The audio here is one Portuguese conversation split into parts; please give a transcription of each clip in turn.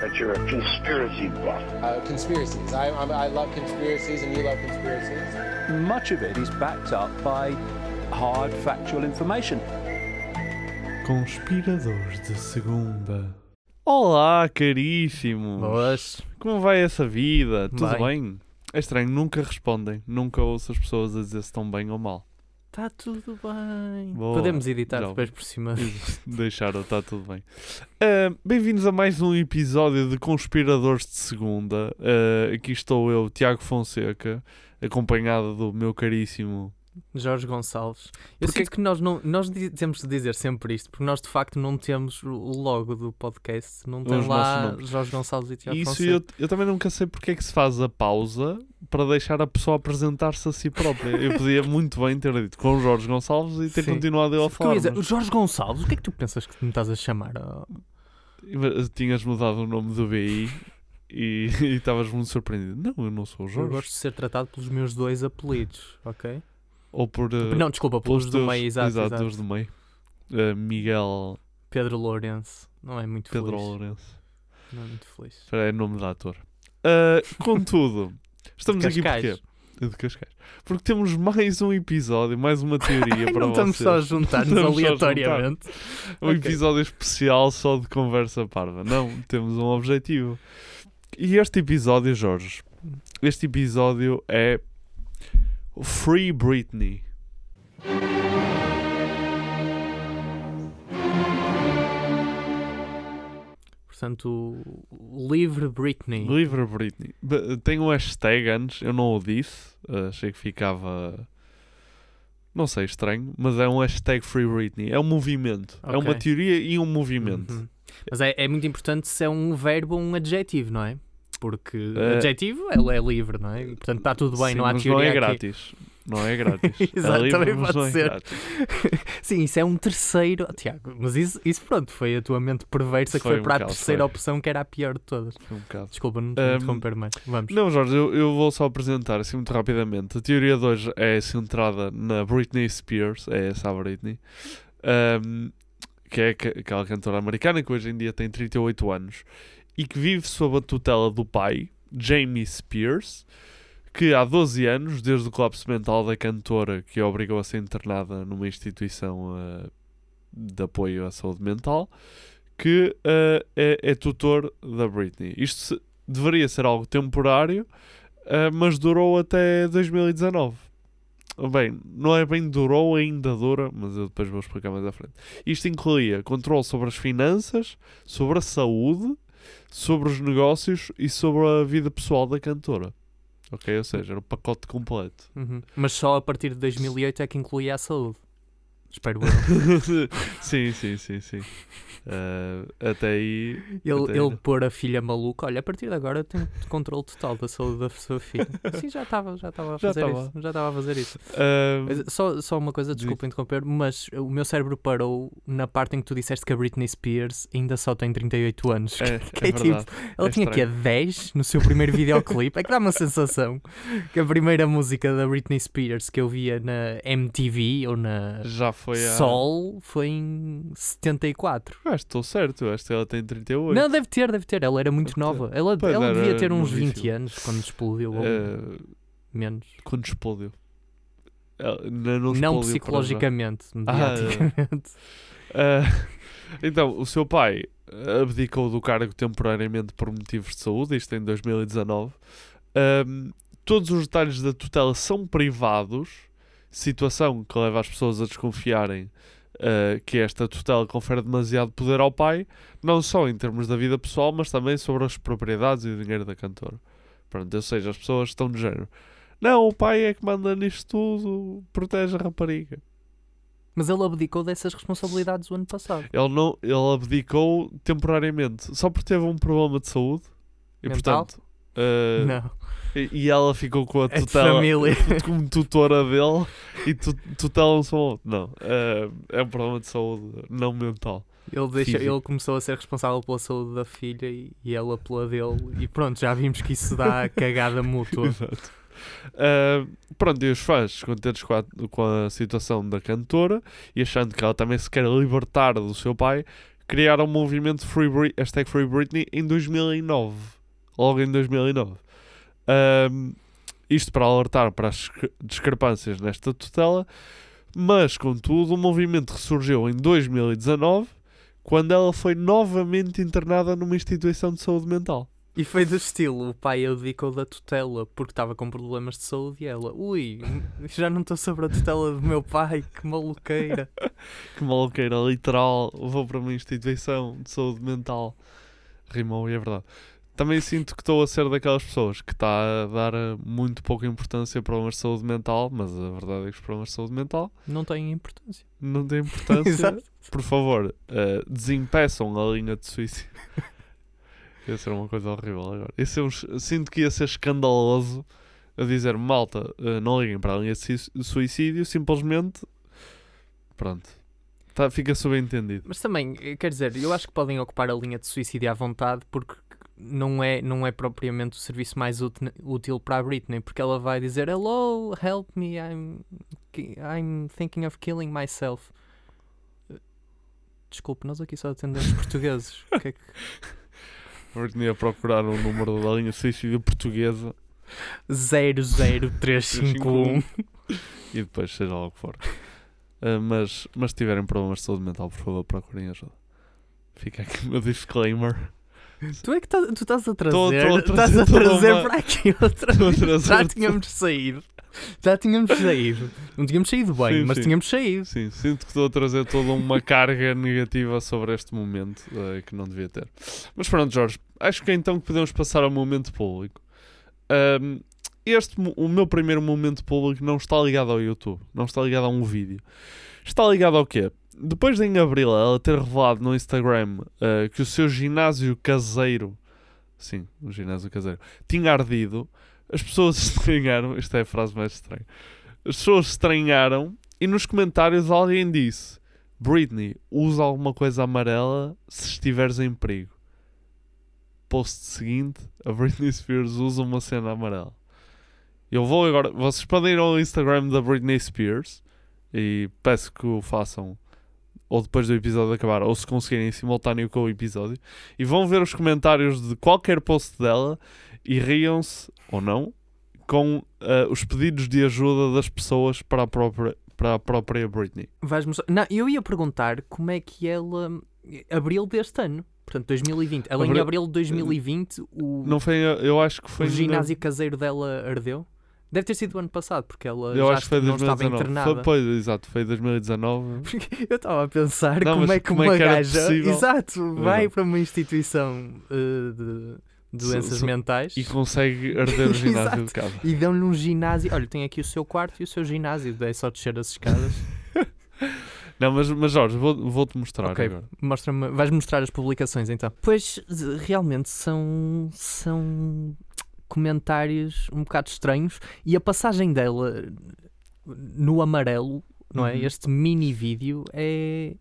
that you're a conspiracy buff. Uh, conspiracies. I, I, I love conspiracies, and you love conspiracies. much of it is backed up by hard factual information. Conspiradores de segunda. Olá, caríssimo! Boas. Como vai essa vida? Tudo Bem. bem? É estranho, nunca respondem. Nunca ouço as pessoas a dizer se estão bem ou mal. Está tudo bem. Boa. Podemos editar Já. depois por cima. Deixaram, está tudo bem. Ah, Bem-vindos a mais um episódio de Conspiradores de Segunda. Ah, aqui estou eu, Tiago Fonseca, acompanhado do meu caríssimo. Jorge Gonçalves. Eu Porquê sinto que nós não nós temos de dizer sempre isto, porque nós de facto não temos o- logo do podcast, não tem Os lá. Jorge Gonçalves e Tiago Isso Fonseca. eu, eu também nunca sei porque é que se faz a pausa para deixar a pessoa apresentar-se a si própria. Eu podia muito bem ter dito com o Jorge Gonçalves e ter Sim. continuado ele a Porque eu falar. dizer, mas Jorge Gonçalves, o que é que tu pensas que me estás a chamar? Oh, Tinhas mudado o nome do BI e estavas muito surpreendido. Não, eu não sou o Eu Jorge. gosto de ser tratado pelos meus dois apelidos, ok? Ou por. eh, não, desculpa, pelos do meio, exato. Exato, exato. os do meio. Eh, Miguel Pedro Lourenço. Não é muito Pedro feliz. Lourenço. Não é muito feliz. Espera, É nome de ator. Ah, contudo, estamos aqui porque. De Cascais. Porque temos mais um episódio, mais uma teoria Ai, para não estamos vocês. só a juntar-nos aleatoriamente. Um Ok. episódio especial só de conversa parva. Não, temos um objetivo. E este episódio, Jorge, este episódio é Free Britney. Portanto, livre Britney. Livre Britney. Tem um hashtag antes, eu não o disse, eh, achei que ficava. Não sei, estranho, mas é um hashtag Free Britney. É um movimento. É uma teoria e um movimento. Uhum. Mas é, é muito importante se é um verbo ou um adjetivo, não é? Porque Eh, adjetivo é livre, não é? Portanto está tudo bem, Sim, não há mas teoria não é aqui. grátis. Não é grátis. Exato, é livre, também pode não é ser. grátis. Sim, isso é um terceiro. Tiago, mas isso, isso pronto, foi a tua mente perversa que Foi foi, um para a bocado, terceira foi. opção que era a pior de todas. Foi um bocado. Desculpa, não te Um, interromper mais. Vamos. Não, Jorge, eu, eu vou só apresentar assim muito rapidamente. A teoria de hoje é centrada na Britney Spears, é essa a Britney, Ahm, que é aquela cantora americana que hoje em dia tem 38 anos e que vive sob a tutela do pai, Jamie Spears, que há 12 anos, desde o colapso mental da cantora que a obrigou a ser internada numa instituição ah, de apoio à saúde mental, que ah, é, é tutor da Britney. Isto se- deveria ser algo temporário, ah, mas durou até 2019. Bem, não é bem durou, ainda dura, mas eu depois vou explicar mais à frente. Isto incluía controle sobre as finanças, sobre a saúde, sobre os negócios e sobre a vida pessoal da cantora. Ok? Ou seja, era o pacote completo. Uhum. Mas só a partir de 2008 é que incluía a saúde. Espero eu. sim, sim, sim, sim. Ah, até aí. Ele, até ele aí- pôr a filha maluca, olha, a partir de agora tem controle total da saúde da sua filha. Sim, já estava já estava a Já fazer estava. isso. Já estava a fazer isso. Ah, Só, só uma coisa, desculpa interromper, mas o meu cérebro parou na parte em que tu disseste que a Britney Spears ainda só tem 38 anos. é, que é é tipo. Ela é tinha que 10 no seu primeiro videoclipe. É que dá uma sensação que a primeira música da Britney Spears que eu via na MTV ou na Já foi a. Sol foi em 74. Eu acho que estou certo, eu acho que ela tem 38. Não, deve ter, deve ter. Ela era muito Deve ter. nova. Ela, Pois, ela era devia ter uns novíssima. 20 anos quando explodiu. ou Ah, menos. quando explodiu. Ela não, Não, já. psicologicamente, Ah, mediaticamente. Ah, então, o seu pai abdicou do cargo temporariamente por motivos de saúde, isto em 2019. Ahm, todos os detalhes da tutela são privados, situação que leva as pessoas a desconfiarem ah, que esta tutela confere demasiado poder ao pai, não só em termos da vida pessoal, mas também sobre as propriedades e o dinheiro da cantora. Pronto, ou seja, as pessoas estão de género. Não, o pai é que manda nisto tudo, protege a rapariga. Mas ele abdicou dessas responsabilidades o ano passado. Ele, não, ele abdicou temporariamente, só porque teve um problema de saúde. E Mental? portanto, Uh, Não. e, ela ficou com a É tutela família. como tutora dele e tu, tutela um só. Não, uh, é um problema de saúde não mental. Ele, deixa, ele começou a ser responsável pela saúde da filha e, e ela pela dele. E pronto, já vimos que isso dá cagada mútua. Exato. Uh, pronto, e os fãs, contentes com a, com a situação da cantora e achando que ela também se quer libertar do seu pai, criaram o movimento Free Brit hashtag Free Britney em 2009. Logo em 2009. Um, isto para alertar para as discre- discrepâncias nesta tutela, mas contudo o movimento ressurgiu em 2019 quando ela foi novamente internada numa instituição de saúde mental. E foi do estilo: o pai abdicou da tutela porque estava com problemas de saúde e ela, ui, já não estou sobre a tutela do meu pai, que maluqueira. que maluqueira literal, vou para uma instituição de saúde mental. Rimou e é verdade. Também sinto que estou a ser daquelas pessoas que está a dar eh, muito pouca importância a problemas de saúde mental, mas a verdade é que os problemas de saúde mental Não tem importância. não têm importância. Por favor, eh, desimpeçam a linha de suicídio. ia ser uma coisa horrível agora. Um es- sinto que ia ser escandaloso a dizer, malta, eh, não liguem para a linha de sui- suicídio, simplesmente, pronto, tá, fica subentendido. Mas também, quer dizer, eu acho que podem ocupar a linha de suicídio à vontade porque não é, não é propriamente o serviço mais útil, para a Britney, porque ela vai dizer Hello, help me, I'm, I'm thinking of killing myself. Desculpe, nós aqui só atendemos portugueses. Que é que- Britney a procurar o número da linha de suicídio portuguesa 00351. e depois seja lá o que for. Eh, mas, mas se tiverem problemas de saúde mental, por favor, procurem ajuda. Fica aqui o meu disclaimer. Tu é que tá- tu estás a trazer, Tô- tô estás a trazer uma- para aqui outra vez. Já tínhamos saído. Já tínhamos saído. Não tínhamos saído bem, Sim, mas sim. tínhamos saído. Sim, sinto que estou a trazer toda uma carga negativa sobre este momento eh, que não devia ter. Mas pronto, Jorge, acho que é então que podemos passar ao momento público. Ahm, este, o meu primeiro momento público não está ligado ao YouTube, não está ligado a um vídeo. Está ligado ao quê? Depois de em abril ela ter revelado no Instagram eh, que o seu ginásio caseiro, sim, o ginásio caseiro, tinha ardido, as pessoas estranharam. Esta é a frase mais estranha. As pessoas estranharam e nos comentários alguém disse: Britney, usa alguma coisa amarela se estiveres em perigo. Post seguinte: a Britney Spears usa uma cena amarela. Eu vou agora. Vocês podem ir ao Instagram da Britney Spears e peço que o façam ou depois do episódio acabar, ou se conseguirem em simultâneo com o episódio, e vão ver os comentários de qualquer post dela e riam-se, ou não, com ah, os pedidos de ajuda das pessoas para a própria, para a própria Britney. Vais mostrar... Não, eu ia perguntar como é que ela. Abril deste ano. Portanto, 2020. Ela em Abril- abril de 2020, o, Não foi, eu acho que foi o ginásio caseiro dela ardeu. Deve ter sido o ano passado, porque ela Eu já acho que foi não estava 2019. internada. Foi, pois, exato, foi 2019. Porque eu estava a pensar Não, como é que como é uma que era gaja possível? exato, vai para uma instituição eh, de doenças So- so- mentais E consegue arder o ginásio de casa. e dão-lhe um ginásio. Olha, tem aqui o seu quarto e o seu ginásio, é só descer as escadas. Não, mas, mas Jorge, vou- vou-te mostrar Ok. agora. Mostra-me, vais mostrar as publicações então. Pois realmente são são comentários um bocado estranhos e a passagem dela no amarelo, não é? Uhum. Este mini vídeo é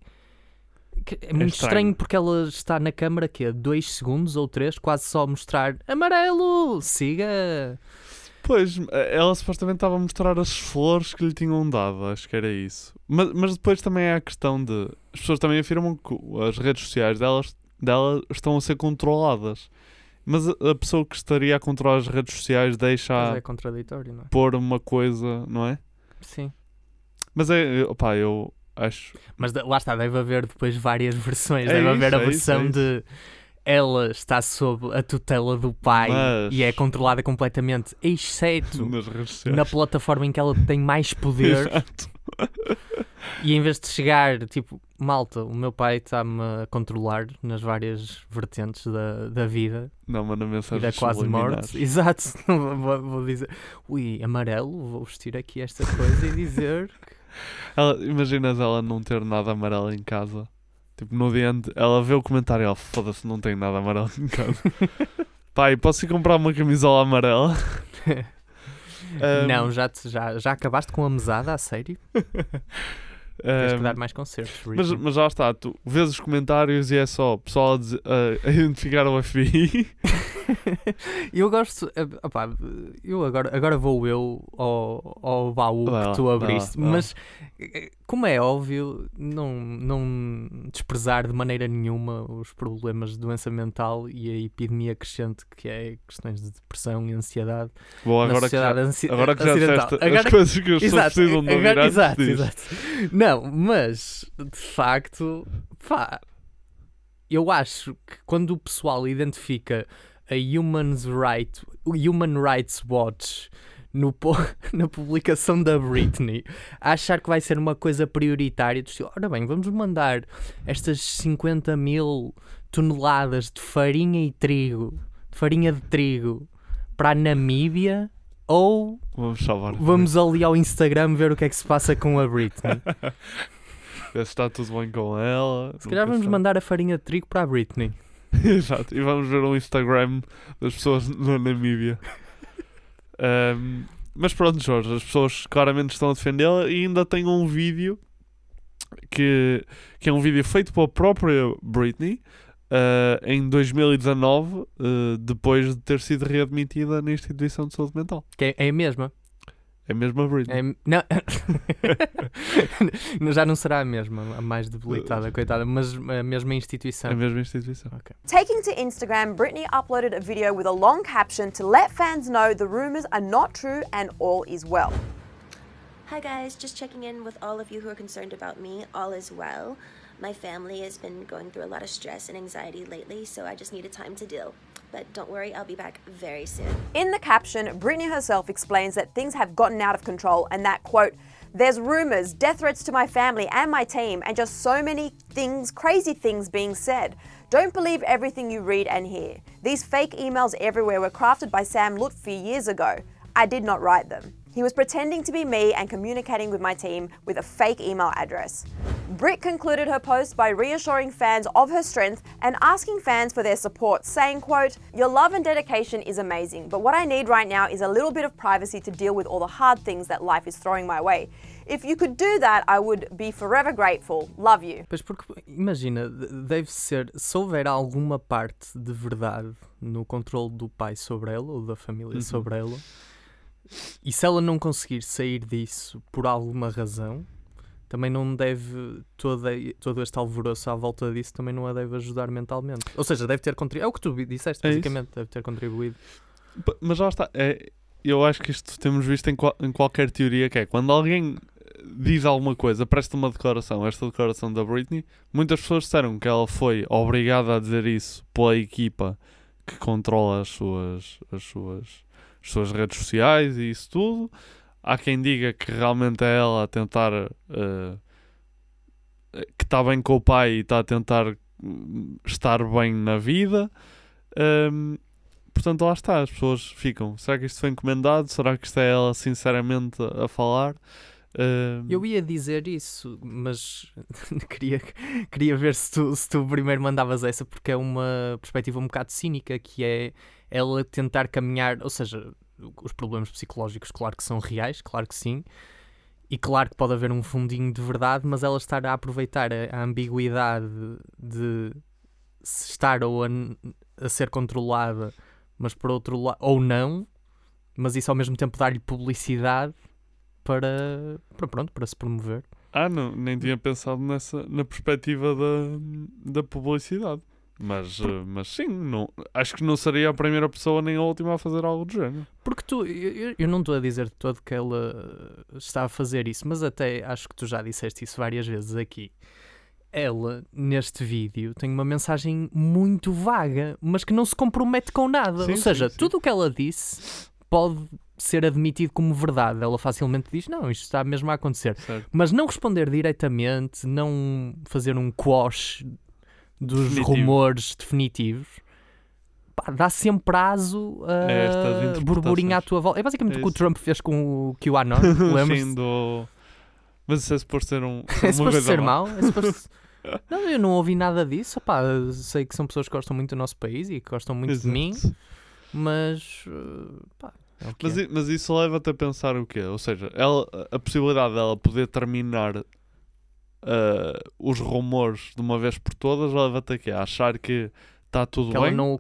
é muito estranho. estranho. porque ela está na câmara que é 2 segundos ou 3, quase só a mostrar amarelo, siga. Pois, ela supostamente estava a mostrar as flores que lhe tinham dado, acho que era isso. Mas, mas depois também há a questão de. As pessoas também afirmam que as redes sociais delas, dela estão a ser controladas. Mas a, pessoa que estaria a controlar as redes sociais deixa é contraditório, não é? pôr uma coisa, não é? Sim. Mas é, opá, eu acho. Mas lá está, deve haver depois várias versões. É deve haver isso, a é isso, versão é isso. de ela está sob a tutela do pai Mas- e é controlada completamente, exceto na plataforma em que ela tem mais poder. Exato. e em vez de chegar, tipo, malta, o meu pai está-me a controlar nas várias vertentes da, da vida Não, manda e mensagens da quase morte. Exato. vou, vou dizer, ui, amarelo, vou vestir aqui esta coisa e dizer. Ela, imaginas ela não ter nada amarelo em casa. Tipo, no dia ante- ela vê o comentário e ela foda-se, não tem nada amarelo em casa. Pai, posso ir comprar uma camisola amarela? Um, Não, já, te- já, já acabaste com a mesada, a sério? Tens que dar mais concertos. mas, mas já está, tu vês os comentários e é só pessoal a, dizer- a- a identificar o FBI. eu gosto. eh, opá, eu agora, agora vou eu ao, ao baú lá, que tu abriste, vai lá. mas eh, como é óbvio, não, não desprezar de maneira nenhuma os problemas de doença mental e a epidemia crescente que é questões de depressão e ansiedade Bom, agora que já, agora que já disseste Agora- as coisas que as pessoas precisam de ouvir agora- exato, exato. Não, mas de facto, pá, eu acho que quando o pessoal identifica a Human's Right, o Human Rights Watch no, na publicação da Britney, a achar que vai ser uma coisa prioritária, do estilo, ora bem, vamos mandar estas 50 mil toneladas de farinha e trigo, de farinha de trigo, para a Namíbia ou Vamos salvar. Vamos ali ao Instagram ver o que é que se passa com a Britney. Se está tudo bem com ela. Se calhar vamos mandar a farinha de trigo para a Britney. Exato, e vamos ver o Instagram das pessoas na Namíbia. Ahm, mas pronto, Jorge, as pessoas claramente estão a defendê-la e ainda tem um vídeo que, que é um vídeo feito pela própria Britney ah, em 2019, ah, depois de ter sido readmitida na instituição de saúde mental. Que é, é a mesma. É mesmo a Britney. É, não. Já não será a mesma, a mais debilitada, coitada, mas a mesma instituição. É a mesma instituição. Taking to Instagram, Britney uploaded a video with a long caption to let fans know the rumors are not true and all is well. Hi guys, just checking in with all of you who are concerned about me. All is well. My family has been going through a lot of stress and anxiety lately, so I just needed time to deal. But don't worry, I'll be back very soon. In the caption, Britney herself explains that things have gotten out of control and that, quote, there's rumors, death threats to my family and my team, and just so many things, crazy things being said. Don't believe everything you read and hear. These fake emails everywhere were crafted by Sam Lutfi years ago. I did not write them. He was pretending to be me and communicating with my team with a fake email address. Brit concluded her post by reassuring fans of her strength and asking fans for their support, saying, quote, Your love and dedication is amazing, but what I need right now is a little bit of privacy to deal with all the hard things that life is throwing my way. If you could do that, I would be forever grateful. Love you. Pois porque, imagina, deve ser, se houver alguma parte de verdade no controle do pai sobre ela ou da família Uhum. sobre ela, e se ela não conseguir sair disso por alguma razão, também não deve, toda, todo este alvoroço à volta disso também não a deve ajudar mentalmente. Ou seja, deve ter contribuído, é o que tu disseste, É basicamente, deve ter contribuído. Mas já está. É, eu acho que isto temos visto em, qual- em qualquer teoria que é quando alguém eh, diz alguma coisa, presta uma declaração, esta declaração da Britney, muitas pessoas disseram que ela foi obrigada a dizer isso pela equipa que controla as suas, as suas, as suas redes sociais e isso tudo. Há quem diga que realmente é ela a tentar eh, que está bem com o pai e está a tentar hum, estar bem na vida. Hum, portanto, lá está, as pessoas ficam. Será que isto foi encomendado? Será que isto é ela sinceramente a falar? Hum, Eu ia dizer isso, mas queria, queria ver se tu, se tu primeiro mandavas essa, porque é uma perspectiva um bocado cínica, que é ela tentar caminhar, ou seja, os problemas psicológicos, claro que são reais, claro que sim, e claro que pode haver um fundinho de verdade, mas ela estar a aproveitar a, a ambiguidade de se estar ou a, a ser controlada, mas por outro lado, ou não, mas isso ao mesmo tempo dar-lhe publicidade para, para, pronto, para se promover. Ah, não, nem tinha pensado nessa, na perspectiva da, da publicidade. Mas, eh, mas sim, não, acho que não seria a primeira pessoa nem a última a fazer algo do género. Porque tu, eu, eu- não estou a dizer de todo que ela está a fazer isso, mas até acho que tu já disseste isso várias vezes aqui. Ela, neste vídeo, tem uma mensagem muito vaga, mas que não se compromete com nada. Sim, Ou seja, sim, sim. tudo o que ela disse pode ser admitido como verdade. Ela facilmente diz: Não, isto está mesmo a acontecer. Certo. Mas não responder diretamente, não fazer um quash dos Definitivo. rumores definitivos, pá, dá sempre prazo a burburinho à tua volta. É basicamente É o que o. Trump fez com o QAnon, lembras? do... Mas isso é suposto ser um, É suposto ser mau? É suposto... Não, eu não ouvi nada disso. Opá, sei que são pessoas que gostam muito do nosso país e que gostam muito de mim. Exato. Mas, uh, pá, é Mas, é. mas isso leva-te a pensar o quê? Ou seja, ela, a possibilidade dela poder terminar ah, os rumores de uma vez por todas leva-te a quê? A achar que está tudo Que bem? não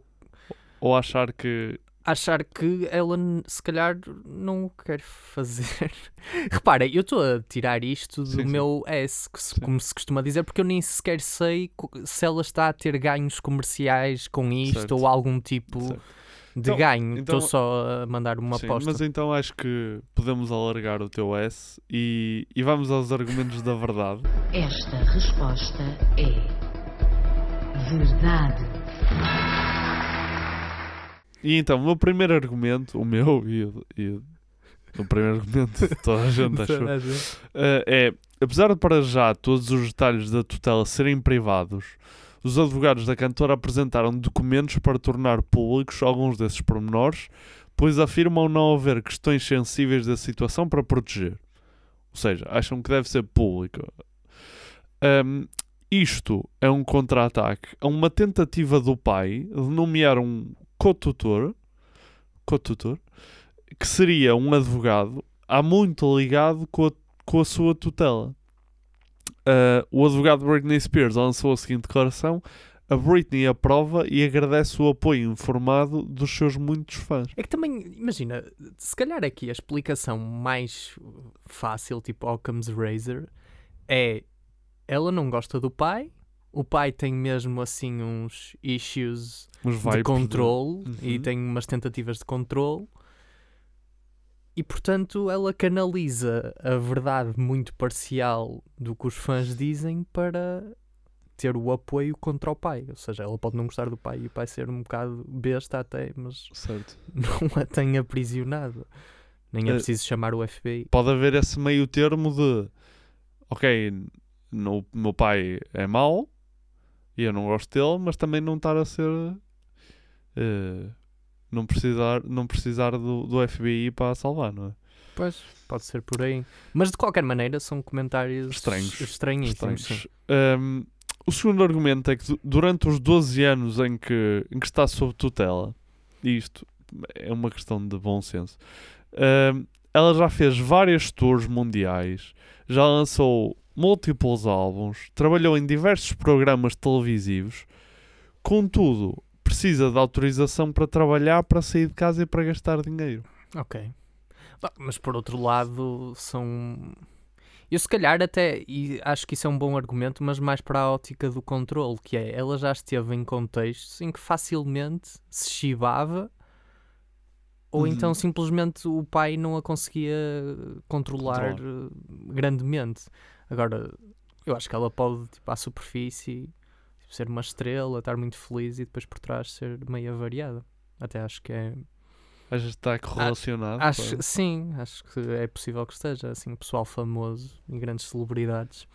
Ou achar que. achar que ela se calhar não o quer fazer. Reparem, eu estou a tirar isto do Sim, sim. meu S, que se- como se costuma dizer, porque eu nem sequer sei se ela está a ter ganhos comerciais com isto Certo. ou algum tipo Certo. De Então- ganho. então- Estou só a mandar uma Sim, aposta. mas então acho que podemos alargar o teu S e, e vamos aos argumentos da verdade. Esta resposta é verdade. E então, o meu primeiro argumento, o meu e, o- e o- primeiro argumento de toda a gente, acho eh, é, apesar de para já todos os detalhes da tutela serem privados, os advogados da cantora apresentaram documentos para tornar públicos alguns desses pormenores, pois afirmam não haver questões sensíveis da situação para proteger. Ou seja, acham que deve ser público. Ahm, isto é um contra-ataque a uma tentativa do pai de nomear um co-tutor, co-tutor que seria um advogado há muito ligado com a, com a sua tutela. Ah, o advogado Britney Spears lançou a seguinte declaração: A Britney aprova e agradece o apoio informado dos seus muitos fãs. É que também, imagina, se calhar aqui a explicação mais fácil, tipo Occam's Razor, é ela não gosta do pai, o pai tem mesmo assim uns issues Uns de de- controle e Uhum. tem umas tentativas de controle. E portanto ela canaliza a verdade muito parcial do que os fãs dizem para ter o apoio contra o pai. Ou seja, ela pode não gostar do pai e o pai ser um bocado besta até, mas Certo. não a tem aprisionado. Nem é Eh, preciso chamar o FBI. Pode haver esse meio termo de ok, no, o meu pai é mau e eu não gosto dele, mas também não estar a ser eh, não precisar, não precisar do, do FBI para a salvar, não é? Pois, pode ser por aí. Mas de qualquer maneira são comentários Estranhos. estranhíssimos. Estranhos. sim. Um, o segundo argumento é que du- durante os 12 anos em que, em que está sob tutela, e isto é uma questão de bom senso, um, ela já fez várias tours mundiais, já lançou múltiplos álbuns, trabalhou em diversos programas televisivos, contudo, precisa de autorização para trabalhar, para sair de casa e para gastar dinheiro. Ok. Mas por outro lado, são. Eu se calhar até, e acho que isso é um bom argumento, mas mais para a ótica do controle, que é, ela já esteve em contextos em que facilmente se chibava ou Uhum. então simplesmente o pai não a conseguia controlar Controlar. eh, grandemente. Agora, eu acho que ela pode, tipo, à superfície, ser uma estrela, estar muito feliz e depois por trás ser meio variada. Até acho que é Achas que está correlacionado? Acho, sim, acho que é possível que esteja, assim, pessoal famoso e grandes celebridades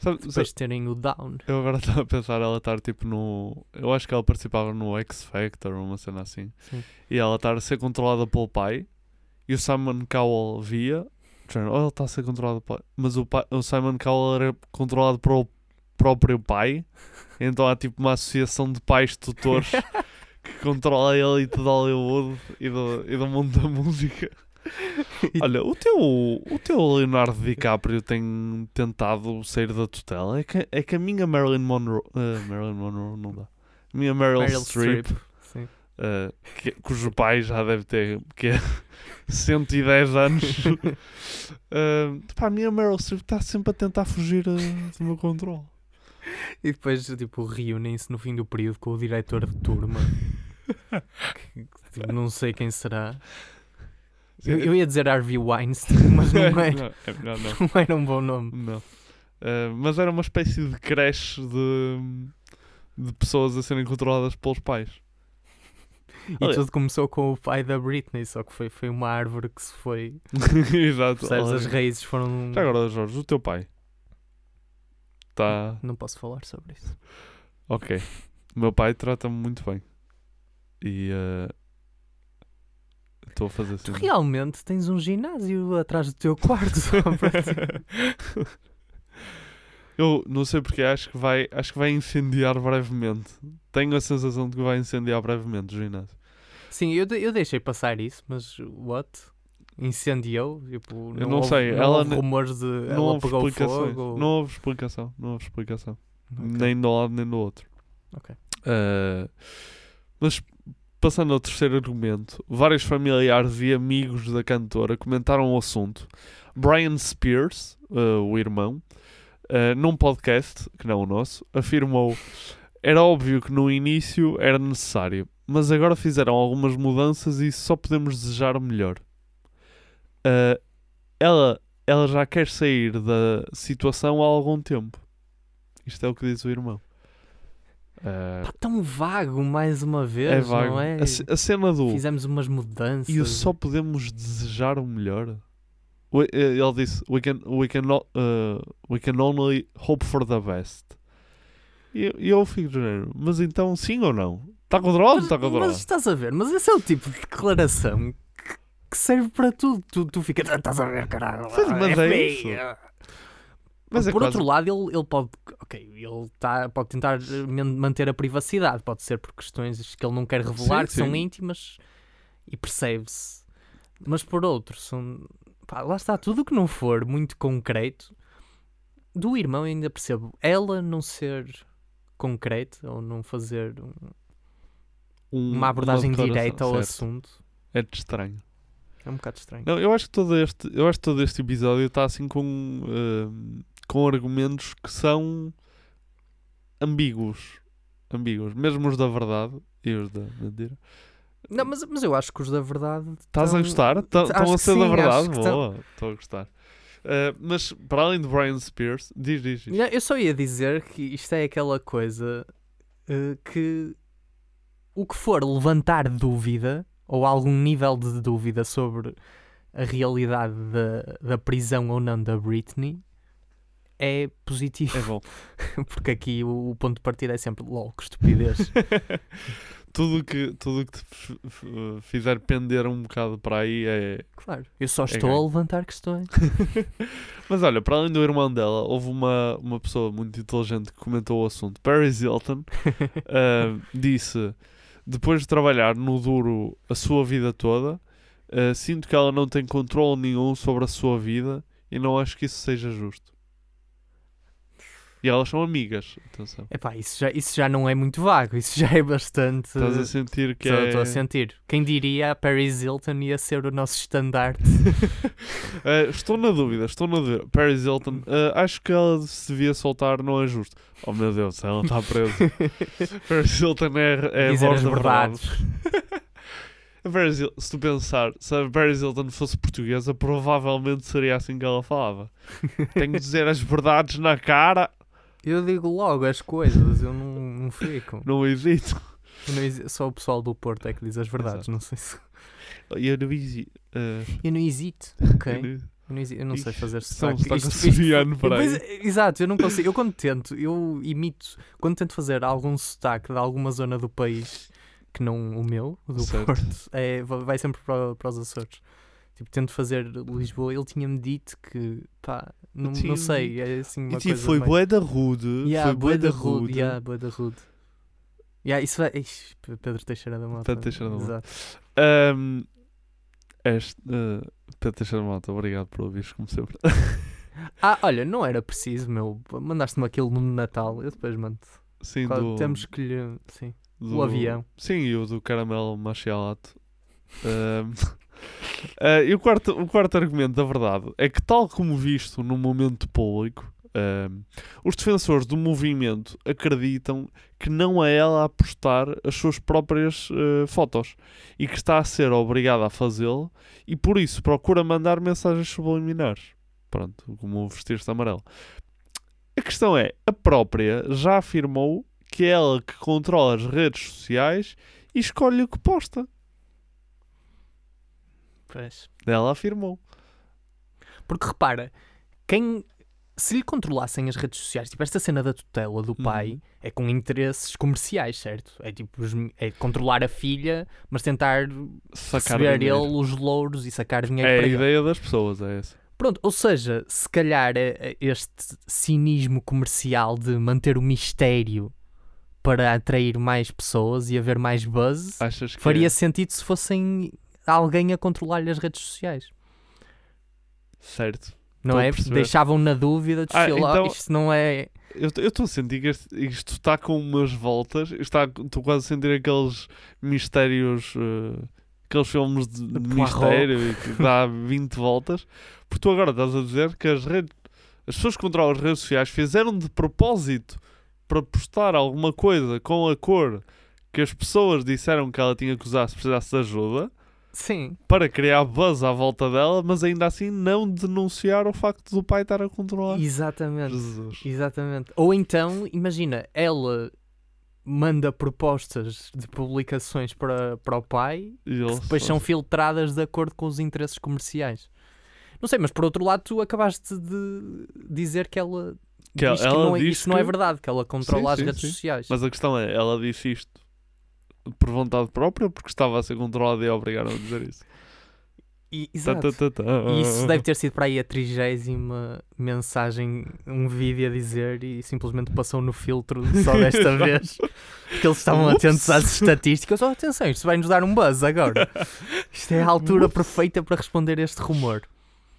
Sabe- depois sabe- de terem o down. Eu agora estava a pensar ela estar tipo no. Eu acho que ela participava no X Factor ou uma cena assim. Sim. E ela estar a ser controlada pelo pai. E o Simon Cowell via. dizendo, Oh, ele está a ser controlado pelo pai. Mas o, pai, o Simon Cowell era controlado pelo próprio pai. Então há tipo uma associação de pais tutores que controla ele e de Hollywood e do, e do mundo da música. Olha, o teu, o teu Leonardo DiCaprio tem tentado sair da tutela. É que, é que a minha Marilyn Monroe. eh, Marilyn Monroe não dá. A minha Meryl, Meryl Streep, Streep, eh, que- cujo pai já deve ter que é 110 anos. Eh, pá, a minha Meryl Streep está sempre a tentar fugir eh, do meu controle. E depois, tipo, reúnem-se no fim do período com o diretor de turma. que, tipo, não sei quem será. Eu, eu ia dizer Harvey Weinstein, mas não, não, é melhor não. não era um bom nome. Não. Eh, mas era uma espécie de creche de, de pessoas a serem controladas pelos pais. E Olha. tudo começou com o pai da Britney, só que foi, foi uma árvore que se foi. Exato. Percebes? As raízes foram. Já agora, Jorge, o teu pai está. Não posso falar sobre isso. Ok. O meu pai trata-me muito bem. E. eh, Estou a fazer assim. Tu realmente tens um ginásio atrás do teu quarto. Eu não sei porque acho que vai, acho que vai incendiar brevemente. Tenho a sensação de que vai incendiar brevemente o ginásio. Sim, eu, de- eu deixei passar isso, mas what? Incendiou? Tipo, Eu não houve- sei, Não ela rumores de não ela pegou fogo? ou- Não houve explicação. Não houve explicação. Ok. Nem de um lado nem do outro. Ok. Uh, mas passando ao terceiro argumento, vários familiares e amigos da cantora comentaram o assunto. Brian Spears, uh, o irmão, uh, num podcast, que não é o nosso, afirmou: Era óbvio que no início era necessário, mas agora fizeram algumas mudanças e só podemos desejar o melhor. Uh, ela, ela já quer sair da situação há algum tempo. Isto é o que diz o irmão. Uh, Pá, tão vago mais uma vez, é vago. não é? A, a cena do. Fizemos umas mudanças. E só podemos desejar o melhor. We- eh, Ele disse: We can, we can, uh, we can only hope for the best. E eu- fico género, mas então sim ou não? Está ou não está Mas controlado? estás a ver, mas esse é o tipo de declaração que, serve para tudo. Tu, tu ficas, "Ah, estás a ver, caralho. Mas- mas é isso. ah." Mas é Por quase- outro lado, ele, ele pode, ok, ele tá, pode tentar eh, man- manter a privacidade, pode ser por questões que ele não quer revelar, Sim, que são sim. íntimas e percebe-se. Mas por outro, são, pá, lá está, tudo o que não for muito concreto, do irmão eu ainda percebo, ela não ser concreta ou não fazer um- Um- uma abordagem direta ao certo. assunto, É de estranho. É um bocado estranho. Não, eu acho que todo este, eu acho que todo este episódio está assim com, eh, com argumentos que são ambíguos. Ambíguos. Mesmo os da verdade e os da mentira. Não, mas, mas eu acho que os da verdade. Estás a gostar? Estão a ser da sim, acho verdade? Boa, estou a gostar. Eh, mas para além de Brian Spears, diz, diz, diz. Não, Eu só ia dizer que isto é aquela coisa eh, que o que for levantar dúvida ou algum nível de dúvida sobre a realidade da, da prisão ou não da Britney é positivo. É bom. Porque aqui o, o ponto de partida é sempre lol, que estupidez. tudo que, tudo que te fizer pender um bocado para aí é. claro, eu só É estou ganho. a levantar questões. Mas olha, para além do irmão dela, houve uma, uma pessoa muito inteligente que comentou o assunto. Paris Hilton ah, disse: depois de trabalhar no duro a sua vida toda, ah, sinto que ela não tem controle nenhum sobre a sua vida e não acho que isso seja justo. E elas são amigas, atenção. Epá, isso já, isso já não é muito vago, isso já é bastante. Estás a sentir que Estou é. estou a sentir. Quem diria a Paris Hilton ia ser o nosso estandarte. Uh, estou na dúvida, estou na dúvida. Paris Hilton, uh, acho que ela se devia soltar, não é justo. Oh meu Deus, ela está presa. Paris Hilton é, é a voz da verdade. se tu pensar, se a Paris Hilton fosse portuguesa, provavelmente seria assim que ela falava. Tenho de dizer as verdades na cara, Eu digo logo as coisas, eu não, não fico. não hesito. Eu não hesi- Só o pessoal do Porto é que diz as verdades, Exato. não sei se. Eu não hesito. Uh, Eu não hesito, eu ok? não- Eu não, eu não sei fazer são sotaque. sotaque Isto- isto- açoriano por aí. Exato, eu não consigo. Eu quando tento, eu imito. Quando tento fazer algum sotaque de alguma zona do país que não o meu, do Certo. Porto, é, va- vai sempre para, para os Açores. Tipo, tento fazer Lisboa. Ele tinha-me dito que, pá, não, não sei, é assim uma E tipo, coisa. foi meio- bué da rude. Yeah, foi bué da rude. rude. Yeah, bué da rude. Yeah, isso vai. Ixi, Pedro Teixeira da Mota. Pedro Teixeira da Mota. Um, este, uh, Pedro Teixeira Mota, obrigado por ouvires, como sempre. Ah, olha, não era preciso, meu. Mandaste-me aquilo no Natal. Eu depois mando. Sim, Claro, do, Temos que lhe. Sim. do- o avião. Sim, e o do caramelo machialato. Um, uh, e o quarto, o quarto argumento da verdade é que, tal como visto no momento público, um, os defensores do movimento acreditam que não é ela a postar as suas próprias uh, fotos e que está a ser obrigada a fazê-lo e por isso procura mandar mensagens subliminares. Pronto, como vestir-se amarelo. A questão é, a própria já afirmou que é ela que controla as redes sociais e escolhe o que posta. Pois. Ela afirmou. Porque repara, quem. Se lhe controlassem as redes sociais, tipo esta cena da tutela do pai, Uhum. é com interesses comerciais, certo? É tipo, é controlar a filha, mas tentar Sacar receber dinheiro. ele os louros e sacar dinheiro É a para ele. ideia das pessoas, é essa. Pronto, ou seja, se calhar é este cinismo comercial de manter o mistério para atrair mais pessoas e haver mais buzz, faria é? sentido se fossem alguém a controlar-lhe as redes sociais. Certo. Não é? Deixavam na dúvida de Ah, então- isto não é. Eu estou a sentir que isto está com umas voltas. Está, estou quase a sentir aqueles mistérios, eh, aqueles filmes de, de mistério e que dá 20 voltas. Porque tu agora estás a dizer que as redes, as pessoas que controlam as redes sociais fizeram de propósito para postar alguma coisa com a cor que as pessoas disseram que ela tinha que usar se precisasse de ajuda Sim. para criar buzz à volta dela, mas ainda assim não denunciar o facto do pai estar a controlar. Exatamente. Jesus. Exatamente. Ou então, imagina, ela manda propostas de publicações para, para o pai E que depois são filtradas de acordo com os interesses comerciais. Não sei, mas por outro lado, tu acabaste de dizer que ela Que ela- diz que ela não é, diz isso não é que- verdade, que ela controla Sim, as sim, redes sim. sociais. Mas a questão é, ela disse isto por vontade própria ou porque estava a ser controlada e a obrigaram a dizer isso? E, exato. tá, tá, tá. E isso deve ter sido para aí a trigésima mensagem, um vídeo a dizer e simplesmente passou no filtro só desta vez. Porque eles estavam Ups. atentos às estatísticas. Oh, atenção, isto vai nos dar um buzz agora. Isto é a altura Ups. perfeita para responder este rumor.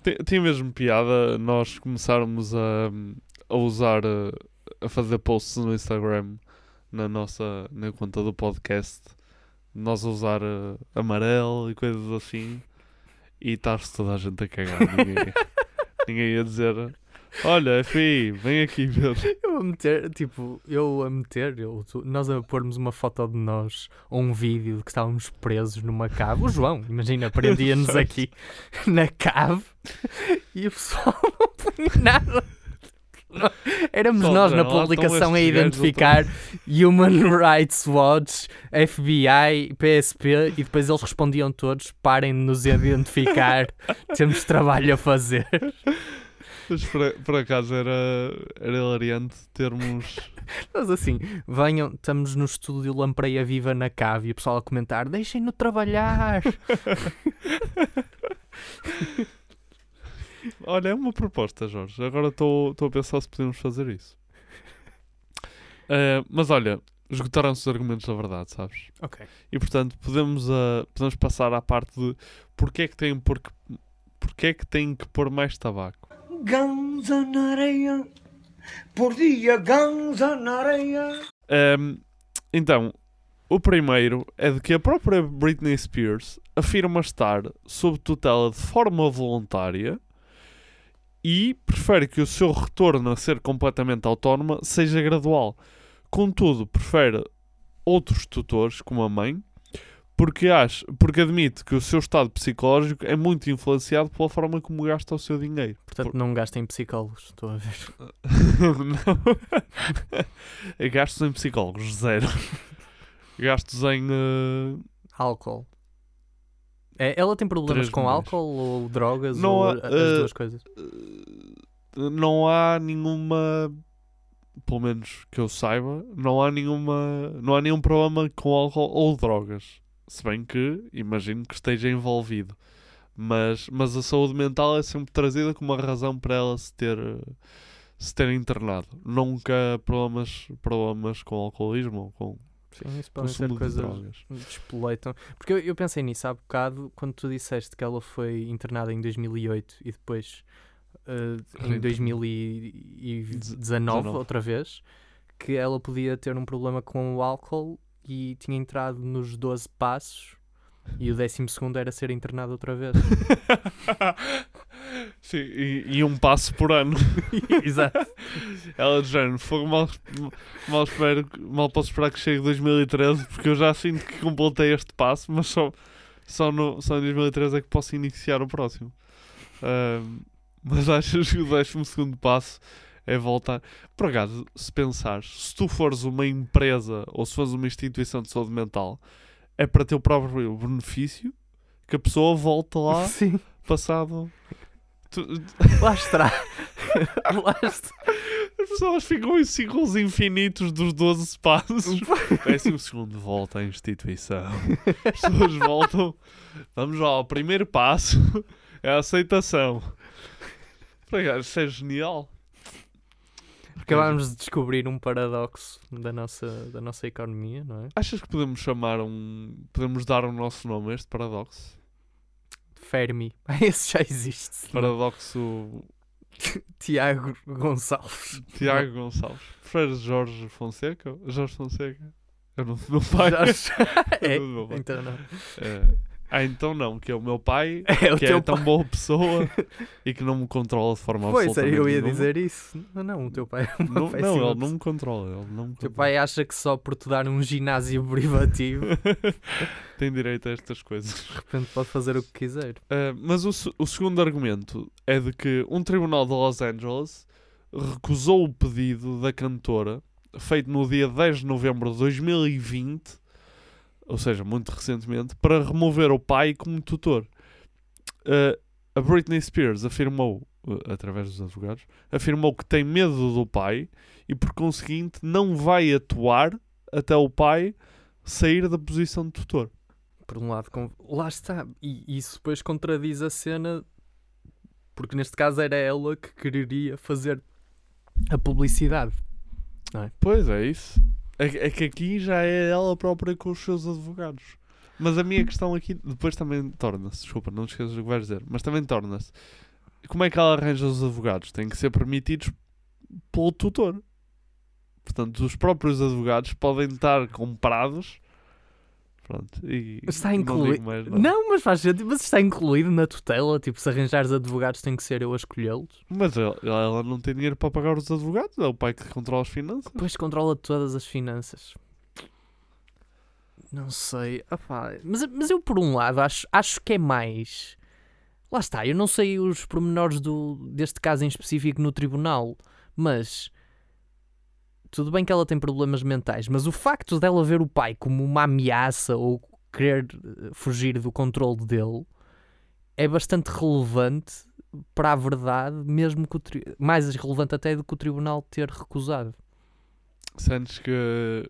Tem- Tinha mesmo piada nós começarmos a, a usar, eh, a fazer posts no Instagram na nossa na conta do podcast. Nós a usar eh, amarelo e coisas assim. E estar-se toda a gente a cagar. Ninguém, ninguém ia dizer: Olha, FI, vem aqui ver. Eu a meter, tipo, eu a meter, eu, nós a pormos uma foto de nós ou um vídeo de que estávamos presos numa cave. O João, imagina, prendia-nos aqui na cave e o pessoal não punha nada. Éramos Só nós na dizer, "Lá estão publicação a identificar Human Rights Watch, FBI, PSP e depois eles respondiam todos: parem de nos identificar, temos trabalho a fazer. Mas por, por acaso era, era hilariante termos. Mas assim, venham, estamos no estúdio Lampreia Viva na cave e o pessoal a comentar: deixem-no trabalhar. Olha, é uma proposta, Jorge. Agora estou estou a pensar se podemos fazer isso. Eh, mas olha, esgotaram-se os argumentos da verdade, sabes? Ok. E portanto, podemos, ah, podemos passar à parte de porque é que tem, porque, porque é que tem que pôr mais tabaco. Ganza na areia, por dia ganza na areia. Ahm, então, o primeiro é de que a própria Britney Spears afirma estar sob tutela de forma voluntária e prefere que o seu retorno a ser completamente autónoma seja gradual. Contudo, prefere outros tutores, como a mãe, porque, acha, porque admite que o seu estado psicológico é muito influenciado pela forma como gasta o seu dinheiro. Portanto, não gastem psicólogos, estou a ver. não. Gastos em psicólogos, zero. Gastos em. eh, Álcool. É, ela tem problemas com álcool ou drogas Não ou há, as eh, duas coisas? não há nenhuma. Pelo menos que eu saiba, não há nenhuma. Não há nenhum problema com álcool ou drogas. Se bem que imagino que esteja envolvido. Mas, mas a saúde mental é sempre trazida como uma razão para ela se ter, eh, se ter internado. Nunca problemas, problemas com alcoolismo ou com Sim, isso podem ser de coisas despolaitam. Porque eu, eu pensei nisso há bocado quando tu disseste que ela foi internada em 2008 e depois eh, em Reinternou. 2019 19. outra vez que ela podia ter um problema com o álcool e tinha entrado nos 12 passos e o 12 segundo era ser internado outra vez. Sim, e, e um passo por ano. Exato. Ela de género, fogo mal, mal, espero, mal posso esperar que chegue 2013, porque eu já sinto que completei este passo, mas só, só, no, só em 2013 é que posso iniciar o próximo. Ahm, mas achas que o 12 passo é voltar. Por acaso, se pensares, se tu fores uma empresa ou se fores uma instituição de saúde mental, é para ter o próprio benefício que a pessoa volta lá Sim. passado. Tu- Lá está. Lá está. As pessoas ficam em ciclos infinitos dos 12 passos. Décimo segundo, volta à instituição. As pessoas voltam. Vamos lá, o primeiro passo é a aceitação. Isso é genial. Acabámos de descobrir um paradoxo da nossa, da nossa economia, não é? Achas que podemos chamar um. Podemos dar o nosso nome a este paradoxo? Fermi. Esse já existe. Paradoxo Tiago Gonçalves. Tiago Gonçalves. Preferes Jorge Fonseca? Jorge Fonseca? O nome do meu pai. Jorge- É então não. É. Ah, então não, que é o meu pai, É o que é teu tão pai. boa pessoa e que não me controla de forma Pois, absolutamente eu ia nenhuma. dizer isso. Não, não, o teu pai é uma Não, péssima não, ele pessoa. não me controla. Ele não me O teu controla. pai acha que só por te dar um ginásio privativo, de Tem direito a estas coisas. repente pode fazer o que quiser. Uh, mas o, se- o segundo argumento é de que um tribunal de Los Angeles recusou o pedido da cantora, feito no dia 10 de novembro de 2020, ou seja, muito recentemente, para remover o pai como tutor. Uh, a Britney Spears afirmou, uh, através dos advogados, afirmou que tem medo do pai e, por conseguinte, não vai atuar até o pai sair da posição de tutor. Por um lado, com- lá está. E isso depois contradiz a cena, porque neste caso era ela que quereria fazer a publicidade. Pois é isso. É, é que aqui já é ela própria com os seus advogados. Mas a minha questão aqui depois também torna-se, desculpa, não esqueças do que vais dizer, mas também torna-se. Como é que ela arranja os advogados? Têm que ser permitidos pelo tutor. Portanto, os próprios advogados podem estar comprados. Pronto, e Está não incluído. Não, nada. mas faz sentido. Mas está incluído na tutela. Tipo, se arranjares advogados, tem que ser eu a escolhê-los. Mas ela, ela não tem dinheiro para pagar os advogados, é o pai que controla as finanças. Depois controla todas as finanças. Não sei. Opá, mas, mas eu, por um lado, acho, acho que é mais. Lá está, eu não sei os pormenores do, deste caso em específico no tribunal, mas. Tudo bem que ela tem problemas mentais, mas o facto dela ver o pai como uma ameaça ou querer eh, fugir do controle dele é bastante relevante para a verdade, mesmo que o tri- mais relevante até do que o tribunal ter recusado. Sentes que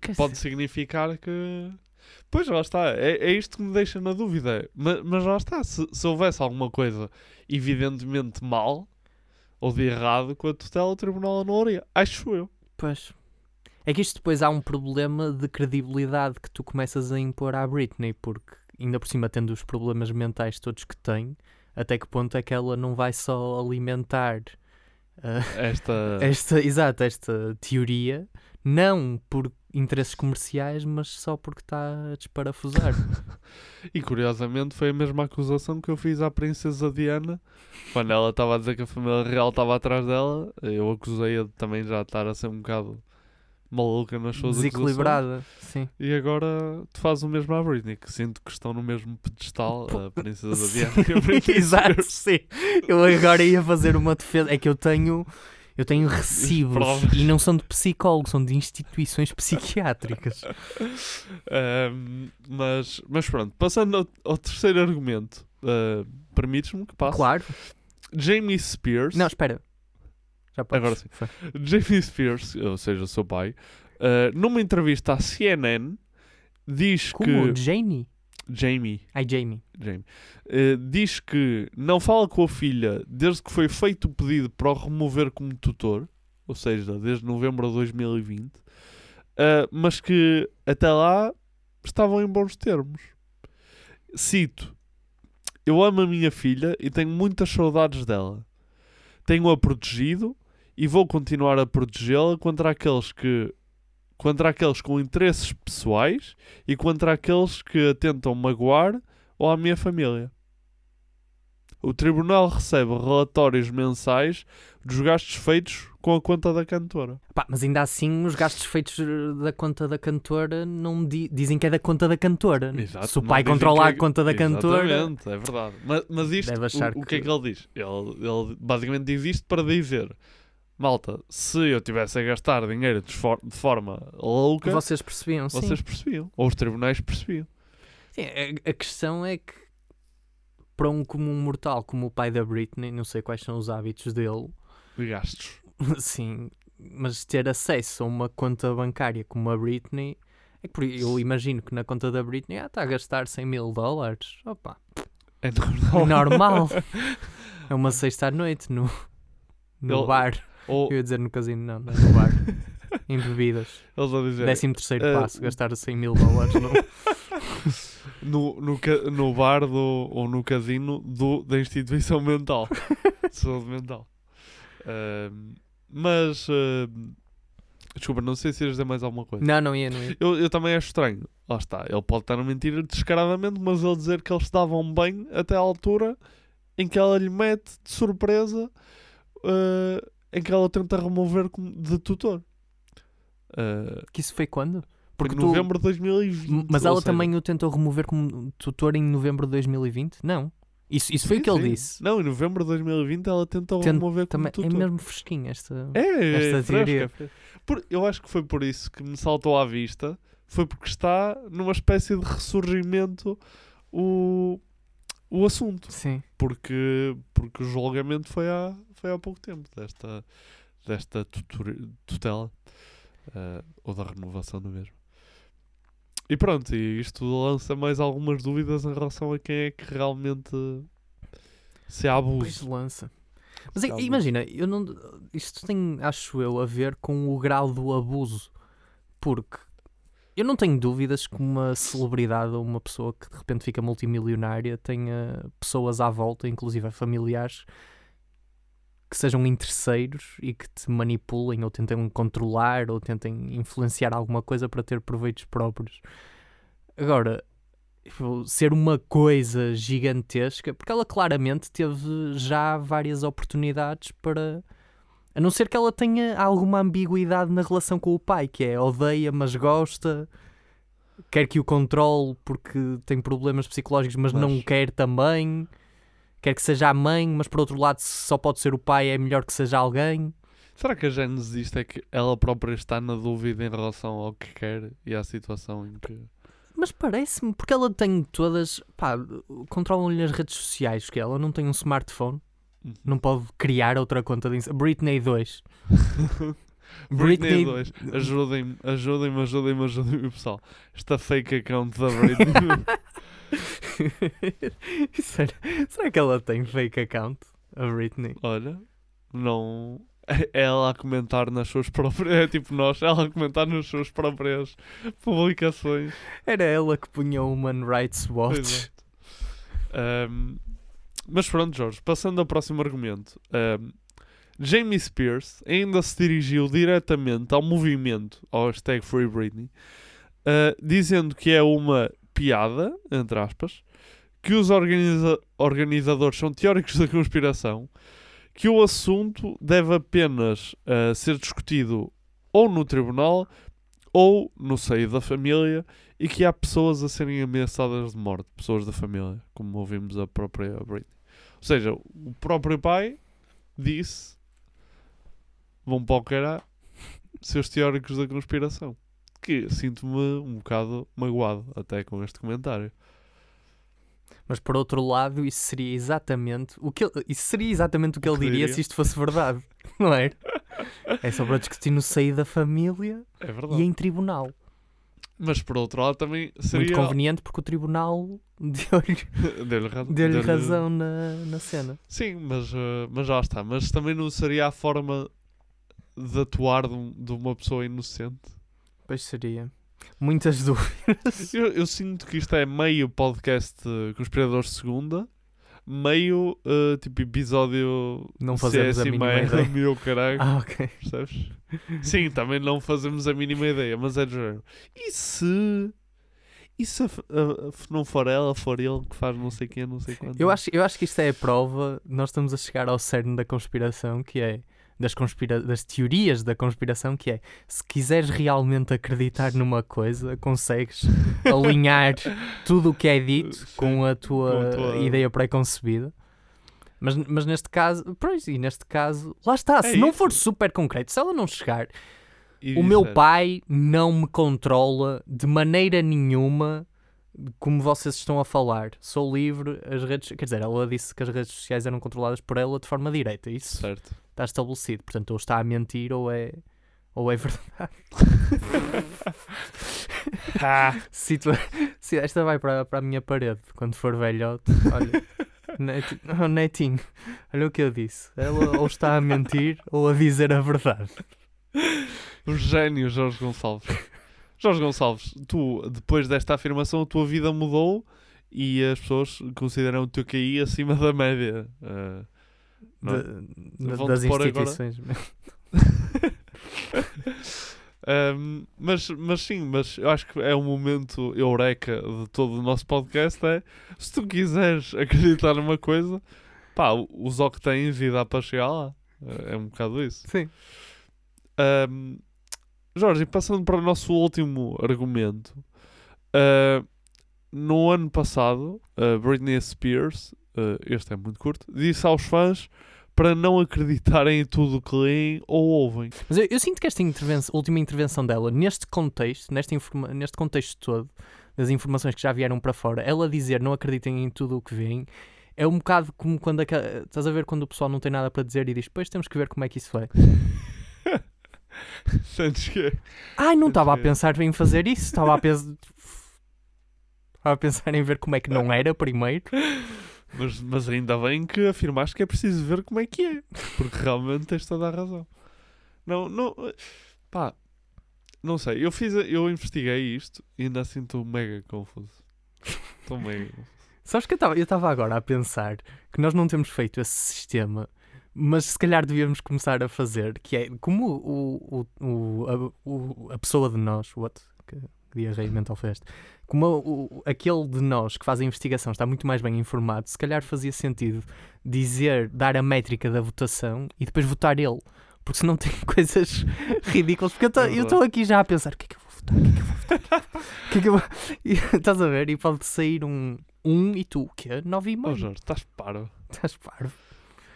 Quer pode dizer- significar que. Pois lá está, é, é isto que me deixa na dúvida. Mas, mas lá está, se, se houvesse alguma coisa evidentemente mal ou de errado com a tutela, o tribunal anularia. Acho eu. Pois. É que isto depois há um problema de credibilidade que tu começas a impor à Britney, porque ainda por cima tendo os problemas mentais todos que tem, até que ponto é que ela não vai só alimentar ah, Esta. esta, exato, esta teoria, não por interesses comerciais, mas só porque está a desparafusar. E curiosamente foi a mesma acusação que eu fiz à Princesa Diana quando ela estava a dizer que a família real estava atrás dela. Eu acusei-a de também já estar a ser um bocado maluca nas suas acusações. Desequilibrada, sim. E agora tu fazes o mesmo à Britney, que sinto que estão no mesmo pedestal, a Princesa Diana e a Britney Exato, sim. Eu agora ia fazer uma defesa. É que eu tenho. Eu tenho recibos e não são de psicólogos, são de instituições psiquiátricas. Ahm, mas, mas pronto, passando ao, ao terceiro argumento, ah, permites-me que passe? Claro. Jamie Spears. Não, espera. Já podes. Agora sim. Foi. Jamie Spears, ou seja, seu pai, ah, numa entrevista à CNN, diz Como? que. Janie? Jamie. Ai, Jamie. Jamie. Uh, diz que não fala com a filha desde que foi feito o pedido para o remover como tutor, ou seja, desde novembro de 2020, uh, mas que até lá estavam em bons termos. Cito: Eu amo a minha filha e tenho muitas saudades dela. Tenho-a protegido e vou continuar a protegê-la contra aqueles que contra aqueles com interesses pessoais e contra aqueles que tentam magoar ou à minha família. O tribunal recebe relatórios mensais dos gastos feitos com a conta da cantora. Pá, mas ainda assim, os gastos feitos eh, da conta da cantora não di- dizem que é da conta da cantora. Se o pai dizem controla que a conta da cantora. Exatamente, é verdade. Mas, mas isto, o, o que é que- que ele diz? Ele, ele basicamente diz isto para dizer: Malta, se eu tivesse a gastar dinheiro de, for- de forma louca, Vocês percebiam, sim. vocês percebiam. Ou os tribunais percebiam. Sim, a, a questão é que para um comum mortal como o pai da Britney, não sei quais são os hábitos dele, De gastos. sim, mas ter acesso a uma conta bancária como a Britney, é que eu imagino que na conta da Britney ah, está a gastar 100 mil dólares. Opa, É normal. é normal. é uma sexta à noite no, no Ele- bar. Ou, Eu ia dizer no casino, não, não no bar. em bebidas. eles a dizer, Décimo terceiro eh, passo, gastar 100 mil dólares no... no, no, no bar do, ou no casino do, da instituição mental. de saúde mental. Ahm, mas, ahm, desculpa, não sei se ias dizer mais alguma coisa. Não, não ia, não ia. Eu, eu também acho estranho. Lá está, ele pode estar a mentir descaradamente, mas ele dizer que eles estavam bem até à altura em que ela lhe mete de surpresa, ah, em que ela tenta remover de tutor. Ah, Que isso foi quando? Porque tu- novembro de 2020. Mas ela seja, também o tentou remover como tutor em novembro de 2020? Não. Isso, isso foi Sim, o que ele sim. disse. Não, em novembro de 2020 ela tentou Tent- remover como Também, é tutor. mesmo fresquinha esta, É, é, esta é teoria. é. Por- eu acho que foi por isso que me saltou à vista. Foi porque está numa espécie de ressurgimento o, o assunto. Sim. Porque, porque o julgamento foi há, foi há pouco tempo desta, desta tutela eh, ou da renovação do mesmo. E pronto, e isto lança mais algumas dúvidas em relação a quem é que realmente se há Pois lança. Mas é- imagina, eu não, isto tem, acho eu, a ver com o grau do abuso. Porque eu não tenho dúvidas que uma celebridade ou uma pessoa que de repente fica multimilionária tenha pessoas à volta, inclusive familiares, que sejam interesseiros e que te manipulem ou tentem controlar ou tentem influenciar alguma coisa para ter proveitos próprios. Agora, tipo, ser uma coisa gigantesca, porque ela claramente teve já várias oportunidades para. A não ser que ela tenha alguma ambiguidade na relação com o pai, que é odeia, mas gosta, quer que o controle porque tem problemas psicológicos, mas, não Mas- quer também, quer que seja a mãe, mas por outro lado, se só pode ser o pai, é melhor que seja alguém. Será que a gênese disto é que ela própria está na dúvida em relação ao que quer e à situação em que. Mas parece-me, porque ela tem todas. pá, controlam-lhe as redes sociais, que ela não tem um smartphone, Uhum. não pode criar outra conta de Britney 2. Britney Britney- 2, ajudem-me, ajudem-me, ajudem-me, ajudem-me, pessoal. Esta fake account da Britney. será, será que ela tem fake account? A Britney? Olha, não. É ela a comentar nas suas próprias. É tipo nós, ela a comentar nas suas próprias publicações. Era ela que punha o Human Rights Watch. Ahm, mas pronto, Jorge, passando ao próximo argumento. Ahm, Jamie Spears ainda se dirigiu diretamente ao movimento, ao hashtag Free Britney, ah, dizendo que é uma piada, entre aspas, que os organiza- organizadores são teóricos da conspiração, que o assunto deve apenas ah, ser discutido ou no tribunal ou no seio da família e que há pessoas a serem ameaçadas de morte, pessoas da família, como ouvimos a própria Britney. Ou seja, o próprio pai disse: vão para o cará, seus teóricos da conspiração. Que sinto-me um bocado magoado até com este comentário. Mas por outro lado, isso seria exatamente o que ele, isso seria exatamente o que ele diria diria. se isto fosse verdade, não é? É só para discutir no seio da família É e em tribunal. Mas por outro lado também seria. Muito conveniente porque o tribunal deu-lhe Deu-lhe ra- deu-lhe deu-lhe- razão na, na cena. Sim, mas, eh, mas já está. Mas também não seria a forma de atuar de, de uma pessoa inocente. Pois seria. Muitas dúvidas. Eu, eu sinto que isto é meio podcast eh, Conspiradores de Segunda, meio eh, tipo episódio Não fazemos a CS mínima meio- ideia. meu caralho, Ah, ok. percebes? Sim, também não fazemos a mínima ideia, mas é de género. E se. E se a a- a não for ela, for ele que faz não sei quem, não sei quanto? Eu acho, eu acho que isto é a prova. Nós estamos a chegar ao cerne da conspiração, que é das, conspira das teorias da conspiração, que é se quiseres realmente acreditar numa coisa, consegues alinhar tudo o que é dito Sim, com a tua, tua- ideia pré-concebida. Mas, mas neste caso, pois, e neste caso, lá está, se É não isso. for super concreto, se ela não chegar, E o meu pai não me controla de maneira nenhuma como vocês estão a falar. Sou livre, as redes. Quer dizer, ela disse que as redes sociais eram controladas por ela de forma direta. Isso Certo. Está estabelecido. Portanto, ou está a mentir ou é. Ou é verdade. Ah, Situa- Se esta vai para, para a minha parede quando for velhote. Olha, Netinho, oh, Netinho, olha o que eu disse. Ela ou está a mentir ou a dizer a verdade. Um gênio, Jorge Gonçalves. Jorge Gonçalves, tu, depois desta afirmação, a tua vida mudou e as pessoas consideram o teu QI acima da média. Uh, não é? Vão-te das instituições. Um, mas, mas sim, mas eu acho que é um momento eureka de todo o nosso podcast. É se tu quiseres acreditar numa coisa, pá, usa o que tens e dá para chegar lá. É um bocado isso. Sim. Um, Jorge, e passando para o nosso último argumento, uh, no ano passado, uh, Britney Spears, uh, este é muito curto, disse aos fãs para não acreditarem em tudo o que leem ou ouvem. Mas eu, eu sinto que esta intervenção- última intervenção dela, neste contexto, neste, informa- neste contexto todo, das informações que já vieram para fora, ela dizer não acreditem em tudo o que veem, é um bocado como quando aca- estás a ver quando o pessoal não tem nada para dizer e diz, depois temos que ver como é que isso vai. Sentes que Ai, não estava a que- pensar em fazer isso, estava a pensar. Estava a pensar em ver como é que não era primeiro. Mas, mas ainda bem que afirmaste que é preciso ver como é que é. Porque realmente tens toda a razão. Não, não. Pá, não sei. Eu fiz, eu investiguei isto e ainda assim estou mega confuso. Estou mega confuso. Sabes que eu estava- agora a pensar que nós não temos feito esse sistema, mas se calhar devíamos começar a fazer, que é como o, o, o, a, o- a pessoa de nós, what? Que, que diarreia mental foi este? Como o, aquele de nós que faz a investigação está muito mais bem informado, se calhar fazia sentido dizer, dar a métrica da votação e depois votar ele. Porque senão tem coisas ridículas. Porque eu estou aqui já a pensar: o que é que eu vou votar? O que é que eu vou votar? O que é que eu vou... E, estás a ver? E pode sair um, um e tu, o quê? Nove e Oh meio. Jorge, estás paro. Estás parvo.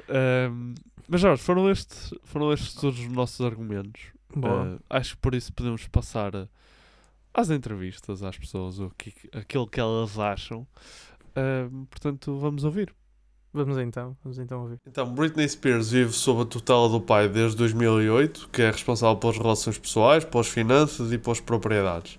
Ahm, mas Jorge, foram estes, foram estes todos os nossos argumentos. Ah, acho que por isso podemos passar a- às entrevistas às pessoas, o que, aquilo que elas acham. Ahm, portanto, vamos ouvir. Vamos então, vamos então ouvir. Então, Britney Spears vive sob a tutela do pai desde 2008, que é responsável pelas relações pessoais, pelas finanças e pelas propriedades.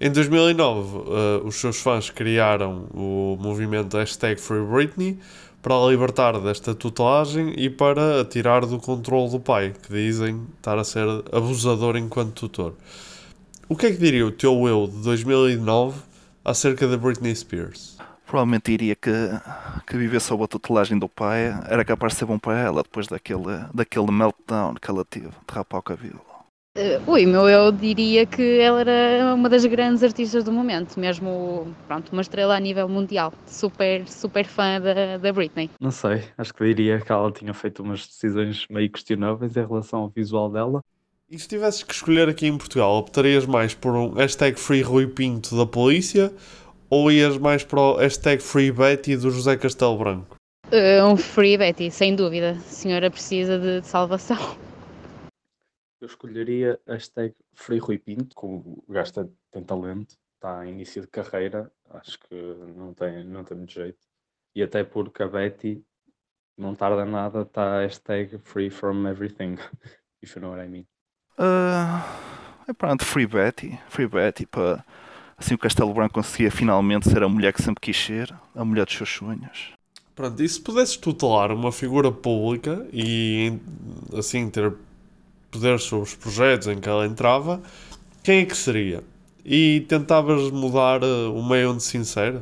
Em 2009, eh, os seus fãs criaram o movimento hashtag Free Britney para a libertar desta tutelagem e para a tirar do controle do pai, que dizem estar a ser abusador enquanto tutor. O que é que diria o teu eu de 2009 acerca da Britney Spears? Provavelmente diria que, que viver sob a tutelagem do pai era capaz de ser bom para ela depois daquele, daquele meltdown que ela teve de rapar o cabelo. Eh, ui, meu, eu diria que ela era uma das grandes artistas do momento, mesmo, pronto, uma estrela a nível mundial. Super, super fã da, da Britney. Não sei, acho que diria que ela tinha feito umas decisões meio questionáveis em relação ao visual dela. E se tivesses que escolher aqui em Portugal, optarias mais por um hashtag Free Rui Pinto da polícia ou ias mais para o hashtag Free Betty do José Castelo Branco? Eh, um free Betty, sem dúvida. A senhora precisa de, de salvação. Eu escolheria hashtag Frei Rui Pinto, que o gajo tem, tem talento, está em início de carreira, acho que não tem, não tem muito jeito. E até porque a Betty não tarda nada, está hashtag Free from Everything, if you know what I mean. É pronto, Free Betty, Free Betty, para assim o Castelo Branco conseguia finalmente ser a mulher que sempre quis ser, a mulher dos seus sonhos. Pronto, e se pudesses tutelar uma figura pública e assim ter poder sobre os projetos em que ela entrava, quem é que seria? E tentavas mudar eh, o meio onde se insere?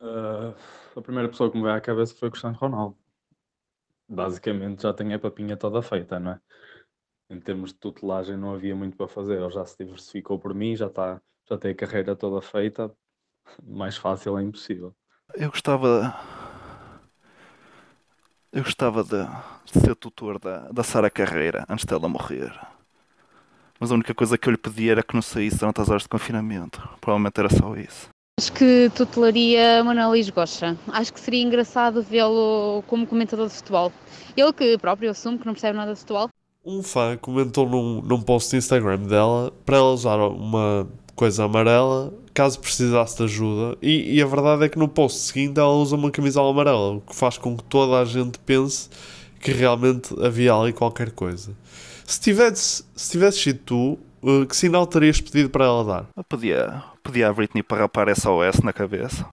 Ah, a primeira pessoa que me veio à cabeça foi o Cristiano Ronaldo. Basicamente já tem a papinha toda feita, não é? Em termos de tutelagem não havia muito para fazer, ele já se diversificou por mim, já, está, já tem a carreira toda feita, mais fácil é impossível. Eu gostava. Eu gostava de, de ser tutor da, da Sara Carreira antes dela morrer. Mas a única coisa que eu lhe pedi era que não saísse durante as horas de confinamento. Provavelmente era só isso. Acho que tutelaria Manuel Luís Gosta. Acho que seria engraçado vê-lo como comentador de futebol. Ele que próprio assume que não percebe nada de futebol. Um fã comentou num, num post do Instagram dela para ela usar uma coisa amarela caso precisasse de ajuda. E, e a verdade é que no post seguinte ela usa uma camisola amarela, o que faz com que toda a gente pense que realmente havia ali qualquer coisa. Se tivesse, se tivesse sido tu, eh, que sinal terias pedido para ela dar? Eu pedia, pedia à Britney para rapar SOS na cabeça.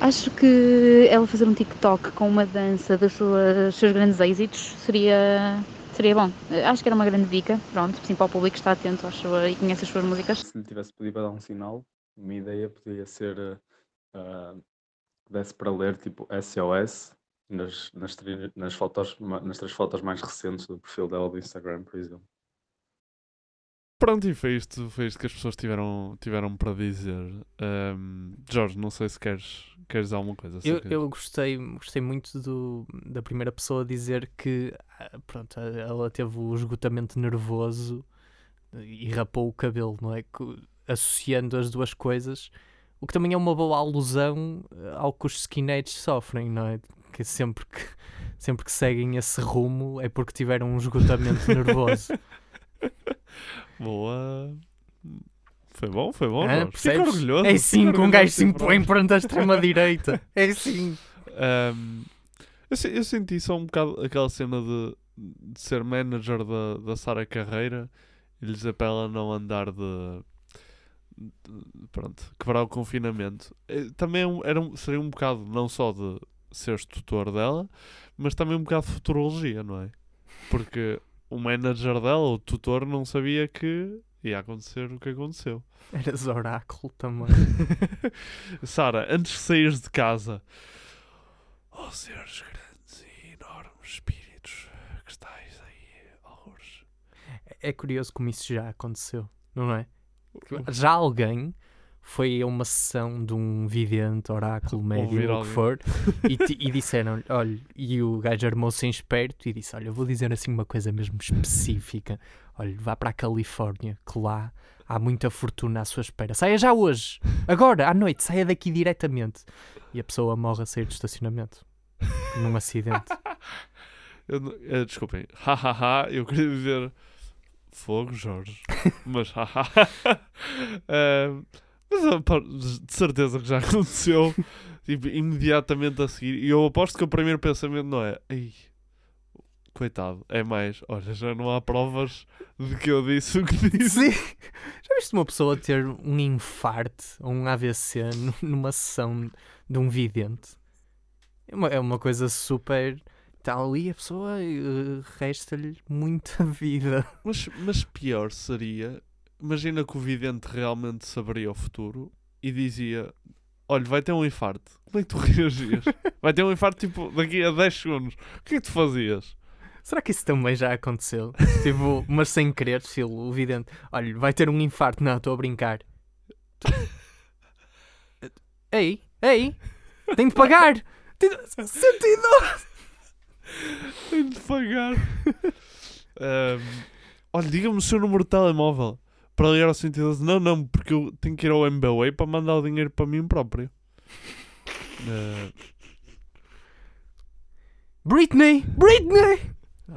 Acho que ela fazer um TikTok com uma dança dos suas- seus grandes êxitos seria, seria bom. Acho que era uma grande dica, pronto, assim para o público está atento às suas, e conhece as suas músicas. Se lhe tivesse pedido para dar um sinal, uma ideia podia ser eh, que desse para ler tipo SOS nas, nas, nas, fotos, nas três fotos mais recentes do perfil dela do Instagram, por exemplo. Pronto, e foi isto, foi isto que as pessoas tiveram, tiveram para dizer. Ahm, Jorge, não sei se queres, queres alguma coisa. Eu, eu gostei, gostei muito do, da primeira pessoa dizer que ah, pronto, ela teve o esgotamento nervoso e rapou o cabelo, não é? Associando as duas coisas, o que também é uma boa alusão eh, ao que os skinheads sofrem, não é? Que sempre que, sempre que seguem esse rumo é porque tiveram um esgotamento nervoso. Boa. Foi bom, foi bom. Jorge. Fico orgulhoso. É assim que um gajo se impõe perante a extrema-direita. É assim. Ahm, eu, eu senti só um bocado aquela cena de, de ser manager da, da Sara Carreira e lhe dizer para ela não andar de. de- pronto, quebrar o confinamento. Eh, Também é um- era um- seria um bocado não só de seres tutor dela, mas também um bocado de futurologia, não é? Porque o manager dela, o tutor, não sabia que ia acontecer o que aconteceu. Eras oráculo também. Sara, antes de saíres de casa, ó seres grandes e enormes espíritos que estáis aí, horrores. É curioso como isso já aconteceu, não é? Já alguém foi a uma sessão de um vidente, oráculo, médium, o que for, e, e disseram olha, e o gajo armou-se em esperto e disse: Olha, eu vou dizer assim uma coisa mesmo específica. Olha, vá para a Califórnia, que lá há muita fortuna à sua espera. Saia já hoje, agora, à noite, saia daqui diretamente. E a pessoa morre a sair do estacionamento, num acidente. Eu, não- eh, desculpem, hahaha, eu queria dizer fogo, Jorge, mas hahaha. Eh, mas ah, de certeza que já aconteceu tipo, imediatamente a seguir. E eu aposto que o primeiro pensamento não é Ei, coitado, é mais, olha, já não há provas de que eu disse o que disse. Sim. Já viste uma pessoa ter um infarto ou um AVC nu- numa sessão de um vidente? É uma, é uma coisa super. Está ali a pessoa e resta-lhe muita vida. Mas, mas pior seria, imagina que o vidente realmente saberia o futuro e dizia: Olha, vai ter um infarto. Como é que tu reagias? vai ter um infarto tipo daqui a 10 segundos. O que é que tu fazias? Será que isso também já aconteceu? tipo, mas sem querer, Filo, o vidente. Olha, vai ter um infarto. Não, estou a brincar. ei, ei, tenho de pagar! 112! Tenho de pagar. Ahm, olha, diga-me o seu número de telemóvel para ligar ao 112. Não, não, porque eu tenho que ir ao MBWay para mandar o dinheiro para mim próprio. Ah, Britney! Britney! Não,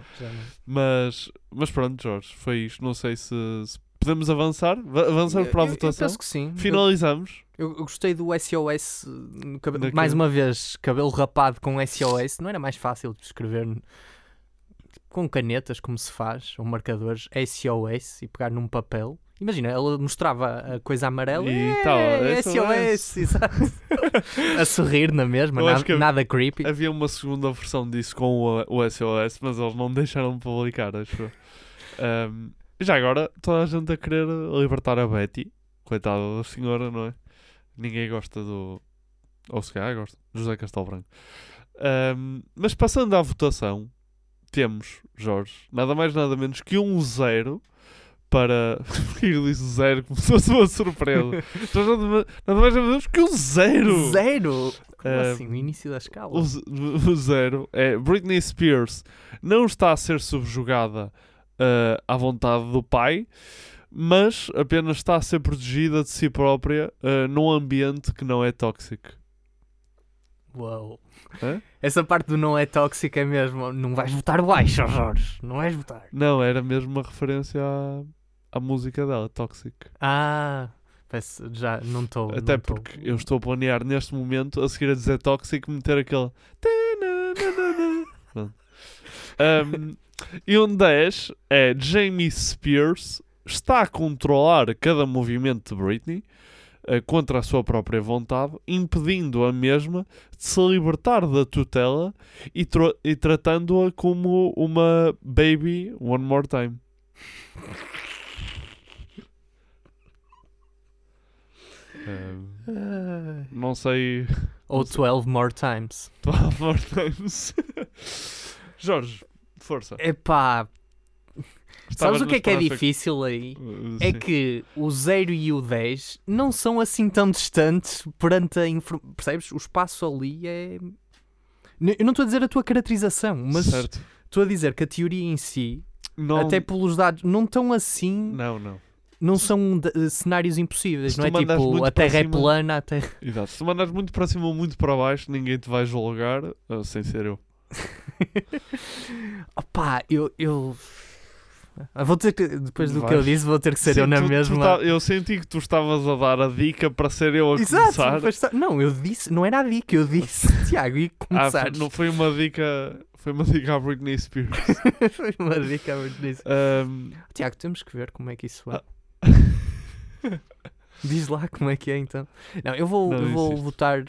mas, mas pronto, Jorge, foi isto. Não sei se, se podemos avançar. Va- Avançar para a Eu- eu votação. penso que sim. Finalizamos. Eu, eu gostei do SOS. no cabe- Daquele- Mais uma vez, cabelo rapado com SOS. Não era mais fácil de escrever com canetas, como se faz, ou marcadores SOS e pegar num papel. Imagina, ela mostrava a coisa amarela E e tal, SOS, SOS. exato. a sorrir na mesma, nada, nada creepy. Havia uma segunda versão disso com o, o SOS, mas eles não deixaram de publicar, acho. Ahm, já agora, toda a gente a querer libertar a Betty. Coitada da senhora, não é? Ninguém gosta do. Ou se calhar gosta. José Castelo Branco. Ahm, mas passando à votação, temos, Jorge, nada mais nada menos que um zero para. Eu disse zero? Como se fosse uma surpresa. Nada mais- nada mais nada menos que um zero! Zero? Como Ah, assim? O início da escala? O, o zero é Britney Spears não está a ser subjugada ah, à vontade do pai, mas apenas está a ser protegida de si própria ah, num ambiente que não é tóxico. Uau. Hã? Essa parte do não é tóxico é mesmo. Não vais votar baixo, Jorge. Não vais votar. Não, era mesmo uma referência à, à música dela, Toxic. Ah, peço, já não estou. Até porque eu estou a planear neste momento a seguir a dizer Toxic meter aquele. Um, e um 10 é Jamie Spears está a controlar cada movimento de Britney. Eh, contra a sua própria vontade, impedindo a mesma de se libertar da tutela e, e tratando-a como uma baby one more time. Não sei. Ou 12 more times. 12 more times. Jorge, força. Epá. Sabes o que é que é difícil aí? Uh, É que o 0 e o 10 não são assim tão distantes perante a informação. Percebes? O espaço ali é. Eu não estou a dizer a tua caracterização, mas Certo. estou a dizer que a teoria em si, Não- até pelos dados, não estão assim. Não, não. Não são eh, cenários impossíveis, Se não é tipo a Terra é cima- plana, a Terra. Exato. Se tu mandares muito para cima ou muito para baixo, ninguém te vai julgar, uh, sem ser eu. Opá, eu. eu... Ah, Vou ter que, depois do que Vais. eu disse, vou ter que ser Sim, eu na tu- tu mesma. tá- eu senti que tu estavas a dar a dica para ser eu a Exato, começar. depois tá- não, eu disse, não era a dica, eu disse, Tiago, e Ah, começar. foi- não foi uma dica. Foi uma dica à Britney Spears. Foi uma dica muito nisso. Ahm, Tiago, temos que ver como é que isso é. Diz lá como é que é então. Não, eu vou, Não, eu vou votar.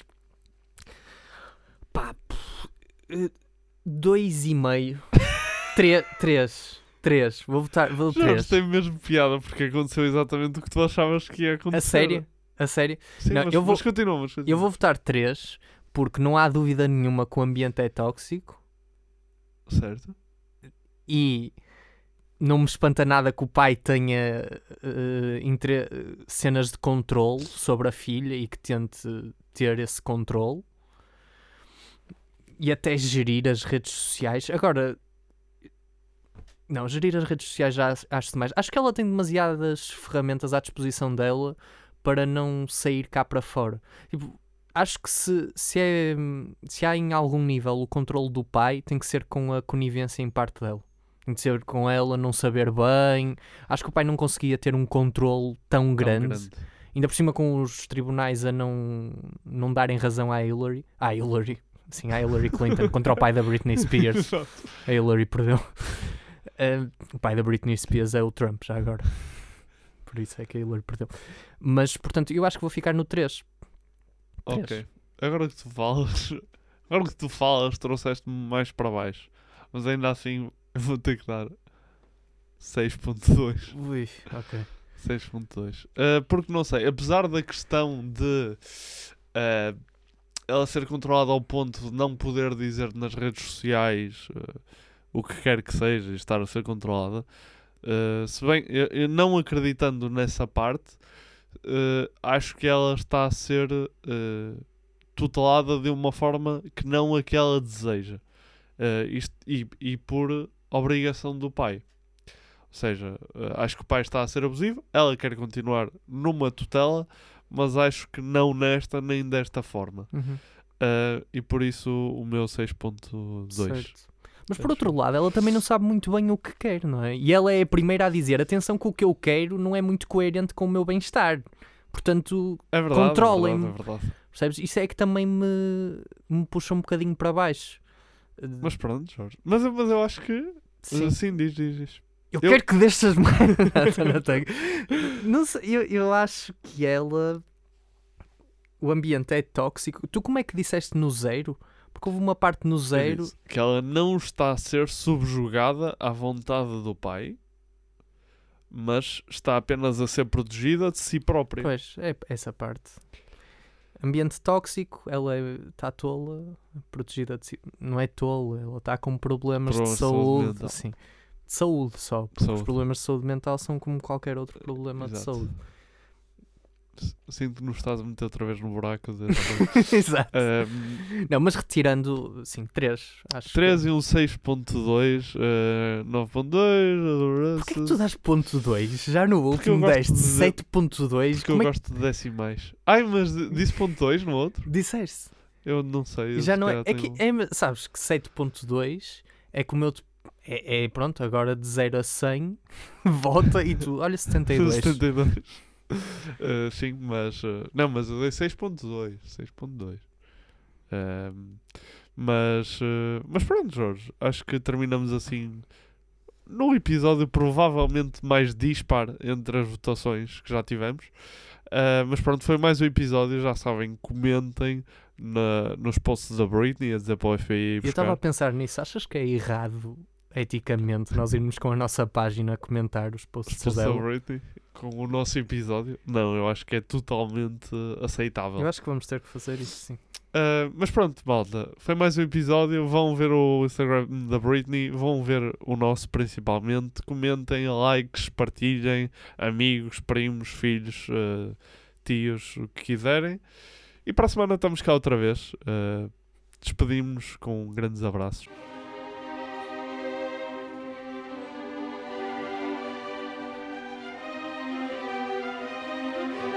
Pá, eh, dois e meio. Três, três. Vou votar, vou Jorge, três. tem mesmo piada porque aconteceu exatamente o que tu achavas que ia acontecer. A sério? A sério? Sim, Não, mas, eu vou, mas continua, mas continua. eu vou votar três porque não há dúvida nenhuma que o ambiente é tóxico. Certo. e não me espanta nada que o pai tenha eh, entre- cenas de controle sobre a filha e que tente ter esse controle e até gerir as redes sociais. Agora, não, gerir as redes sociais já acho demais. Acho que ela tem demasiadas ferramentas à disposição dela para não sair cá para fora. Tipo, acho que se, se, é, se há em algum nível o controle do pai, tem que ser com a conivência em parte dela. Tem que ser com ela não saber bem. Acho que o pai não conseguia ter um controle tão grande. grande. Ainda por cima com os tribunais a não, não darem razão à Hillary. À Hillary. Sim, à Hillary Clinton contra o pai da Britney Spears. A Hillary perdeu. Eh, o pai da Britney Spears é o Trump, já agora. Por isso é que a Hillary perdeu. Mas, portanto, eu acho que vou ficar no 3. Ok. Agora que tu falas, agora que tu falas, trouxeste-me mais para baixo. Mas ainda assim, eu vou ter que dar 6.2. Ui, ok. 6.2. Uh, porque não sei, apesar da questão de uh, ela ser controlada ao ponto de não poder dizer nas redes sociais uh, o que quer que seja estar a ser controlada, uh, se bem eu, eu não acreditando nessa parte, uh, acho que ela está a ser uh, tutelada de uma forma que não a que ela deseja. Isto, e, e por obrigação do pai. Ou seja, acho que o pai está a ser abusivo, ela quer continuar numa tutela, mas acho que não nesta nem desta forma. Uhum. Uh, e por isso o meu 6.2. Mas por outro lado, ela também não sabe muito bem o que quer, não é? E ela é a primeira a dizer: atenção, que o que eu quero não é muito coerente com o meu bem-estar. Portanto, É verdade, é controlem-me. verdade, é verdade. Percebes? Isso é que também me, me puxa um bocadinho para baixo. Mas pronto, Jorge. Mas, eu- mas eu acho que. Sim. Sim, diz, diz, diz. Eu, quero que destas mais. não. Não sei, eu, eu acho que ela. O ambiente é tóxico. Tu como é que disseste no zero? Porque houve uma parte no zero. Que ela não está a ser subjugada à vontade do pai, mas está apenas a ser protegida de si própria. Pois, é essa parte. Ambiente tóxico, ela está tola, protegida de si. Não é tola, ela está com problemas Problemas de de saúde saúde. Assim. De saúde só. Porque os Saúde. problemas de saúde mental são como qualquer outro problema de Exato. saúde. Sinto que nos estás a meter outra vez no buraco. desse- Exato. Ahm, Não, mas retirando, sim, 3. Acho que- 3 e um 6.2, eh, 9.2. Porquê que tu das ponto 2? Já no último deste de dizer- 7.2. Porque eu é que- gosto de decimais. Ai, mas di- disse ponto 2 no outro? Disseste. Eu não sei. eu Já não é. É que, é, sabes que 7.2 é como eu. te- É, é pronto, agora de 0 a 100, volta e tu, olha, 72. 72. Eh, sim, mas. eh, não, mas eu dei 6.2. 6.2. Ehm, mas. eh, mas pronto, Jorge. Acho que terminamos assim. Num episódio provavelmente mais dispar entre as votações que já tivemos. Uh, mas pronto, foi mais um episódio. Já sabem, comentem na, nos posts da Britney a dizer para o FBI. Eu estava a pensar nisso. Achas que é errado, eticamente, nós irmos com a nossa página comentar os posts posts da dela? Britney com o nosso episódio? Não, eu acho que é totalmente aceitável. Eu acho que vamos ter que fazer isso, sim. Uh, mas pronto, malta, foi mais um episódio. Vão ver o Instagram da Britney, vão ver o nosso principalmente. Comentem, likes, partilhem, amigos, primos, filhos, uh, tios, o que quiserem. E para a semana estamos cá outra vez. Uh, Despedimos-nos com grandes abraços.